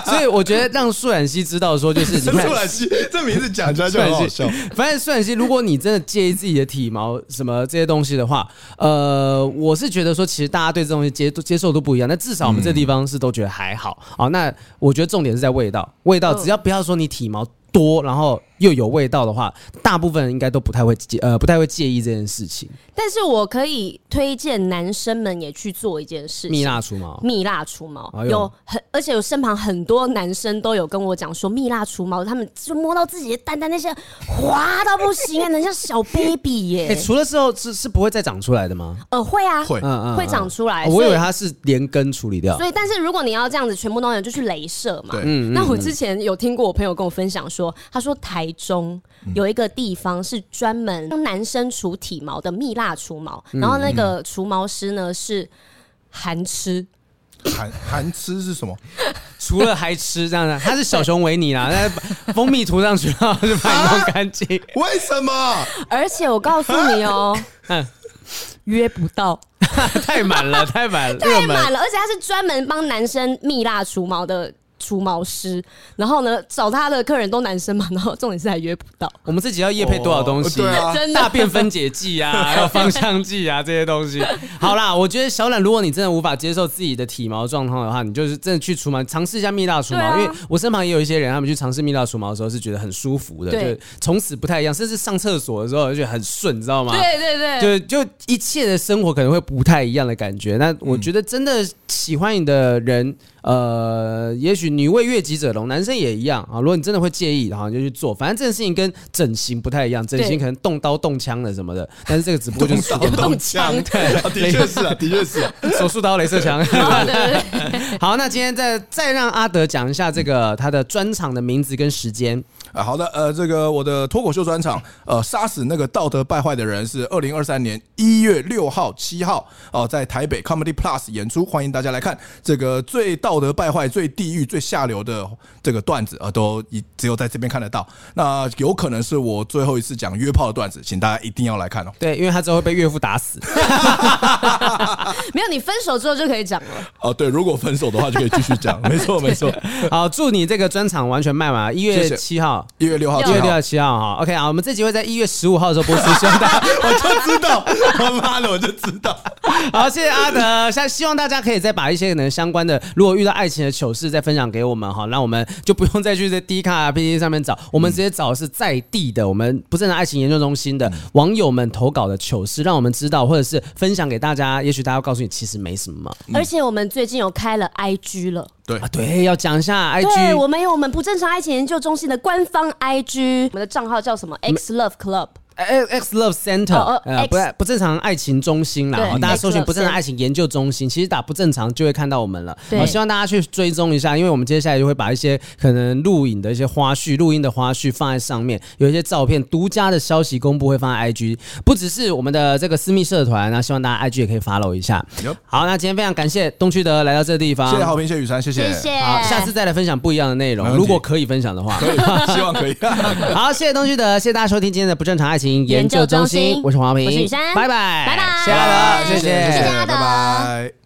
所以我觉得让素冉希知道说，就是你看素冉希这名字讲出来就很好笑。反正素冉希，如果你真的介意自己的体毛然后什么这。些东西的话，呃，我是觉得说，其实大家对这东西接接受都不一样。那至少我们这地方是都觉得还好啊。那我觉得重点是在味道，味道只要不要说你体毛多，然后。又有味道的话，大部分人应该都不太会介呃不太会介意这件事情。但是我可以推荐男生们也去做一件事情：蜜蜡除毛。蜜蜡除毛、哎、有很而且有身旁很多男生都有跟我讲说，蜜蜡除毛，他们就摸到自己的蛋蛋那些滑到不行啊，很像小 baby 耶。哎、欸，除了之后是是不会再长出来的吗？呃，会啊，会，嗯嗯，会长出来。我以为它是连根处理掉。所以，但是如果你要这样子全部都有，就去镭射嘛。对，嗯。那我之前有听过我朋友跟我分享说，他说台台中有一个地方是专门帮男生除体毛的蜜蜡除毛，嗯、然后那个除毛师呢是含吃。含含吃是什么？除了还吃这样的，他是小熊维尼啦，那蜂蜜涂上去然后就把你弄干净。为什么？而且我告诉你哦，嗯，约不到，太满了，太满了，太满了，而且他是专门帮男生蜜蜡除毛的。除毛师，然后呢，找他的客人都男生嘛，然后重点是还约不到。我们自己要夜配多少东西？哦、真的大便分解剂啊，还有芳香剂啊，这些东西。好啦，我觉得小懒，如果你真的无法接受自己的体毛状况的话，你就是真的去除毛，尝试一下蜜蜡除毛。啊、因为我身旁也有一些人，他们去尝试蜜蜡除毛的时候是觉得很舒服的，就从此不太一样，甚至上厕所的时候就觉得很顺，你知道吗？对对对，就就一切的生活可能会不太一样的感觉。那我觉得真的喜欢你的人。呃，也许女为悦己者容，男生也一样啊。如果你真的会介意，然后就去做。反正这件事情跟整形不太一样，整形可能动刀动枪的什么的，但是这个只不过就是动刀动枪，对，的确是啊，的确是啊，手术刀、镭射枪。好，那今天再再让阿德讲一下这个他的专场的名字跟时间。啊，好的，呃，这个我的脱口秀专场，呃，杀死那个道德败坏的人是二零二三年一月六号、七号哦，在台北 Comedy Plus 演出，欢迎大家来看。这个最道德败坏、最地狱、最下流的这个段子啊，都一只有在这边看得到。那有可能是我最后一次讲约炮的段子，请大家一定要来看哦。对，因为他之后会被岳父打死。没有，你分手之后就可以讲了。哦，对，如果分手的话就可以继续讲。没错，没错。好，祝你这个专场完全卖完，一月七号。一月六号，一月六号、七号哈，OK 啊，我们这集会在一月十五号的时候播出，希望大家 我就知道，我妈的我就知道。好，谢谢阿德，希希望大家可以再把一些可能相关的，如果遇到爱情的糗事再分享给我们哈，那我们就不用再去在 D 卡 PTT 上面找，我们直接找是在地的，我们不正常爱情研究中心的网友们投稿的糗事，让我们知道，或者是分享给大家，也许大家会告诉你其实没什么。而且我们最近有开了 IG 了。对啊，对，要讲一下 IG。对，我们有我们不正常爱情研究中心的官方 IG，我们的账号叫什么？X Love Club。X Love Center，呃，不不正常爱情中心啦，大家搜寻不正常爱情研究中心，其实打不正常就会看到我们了。我希望大家去追踪一下，因为我们接下来就会把一些可能录影的一些花絮、录音的花絮放在上面，有一些照片、独家的消息公布会放在 IG，不只是我们的这个私密社团，那希望大家 IG 也可以 follow 一下。好，那今天非常感谢东区德来到这个地方，谢谢好评，谢谢雨珊，谢谢。谢谢。好，下次再来分享不一样的内容，如果可以分享的话，可以，希望可以。好，谢谢东区德，谢谢大家收听今天的不正常爱情研究中心，我是黄明，我是雨山，拜拜，拜拜，谢谢，谢谢，拜拜。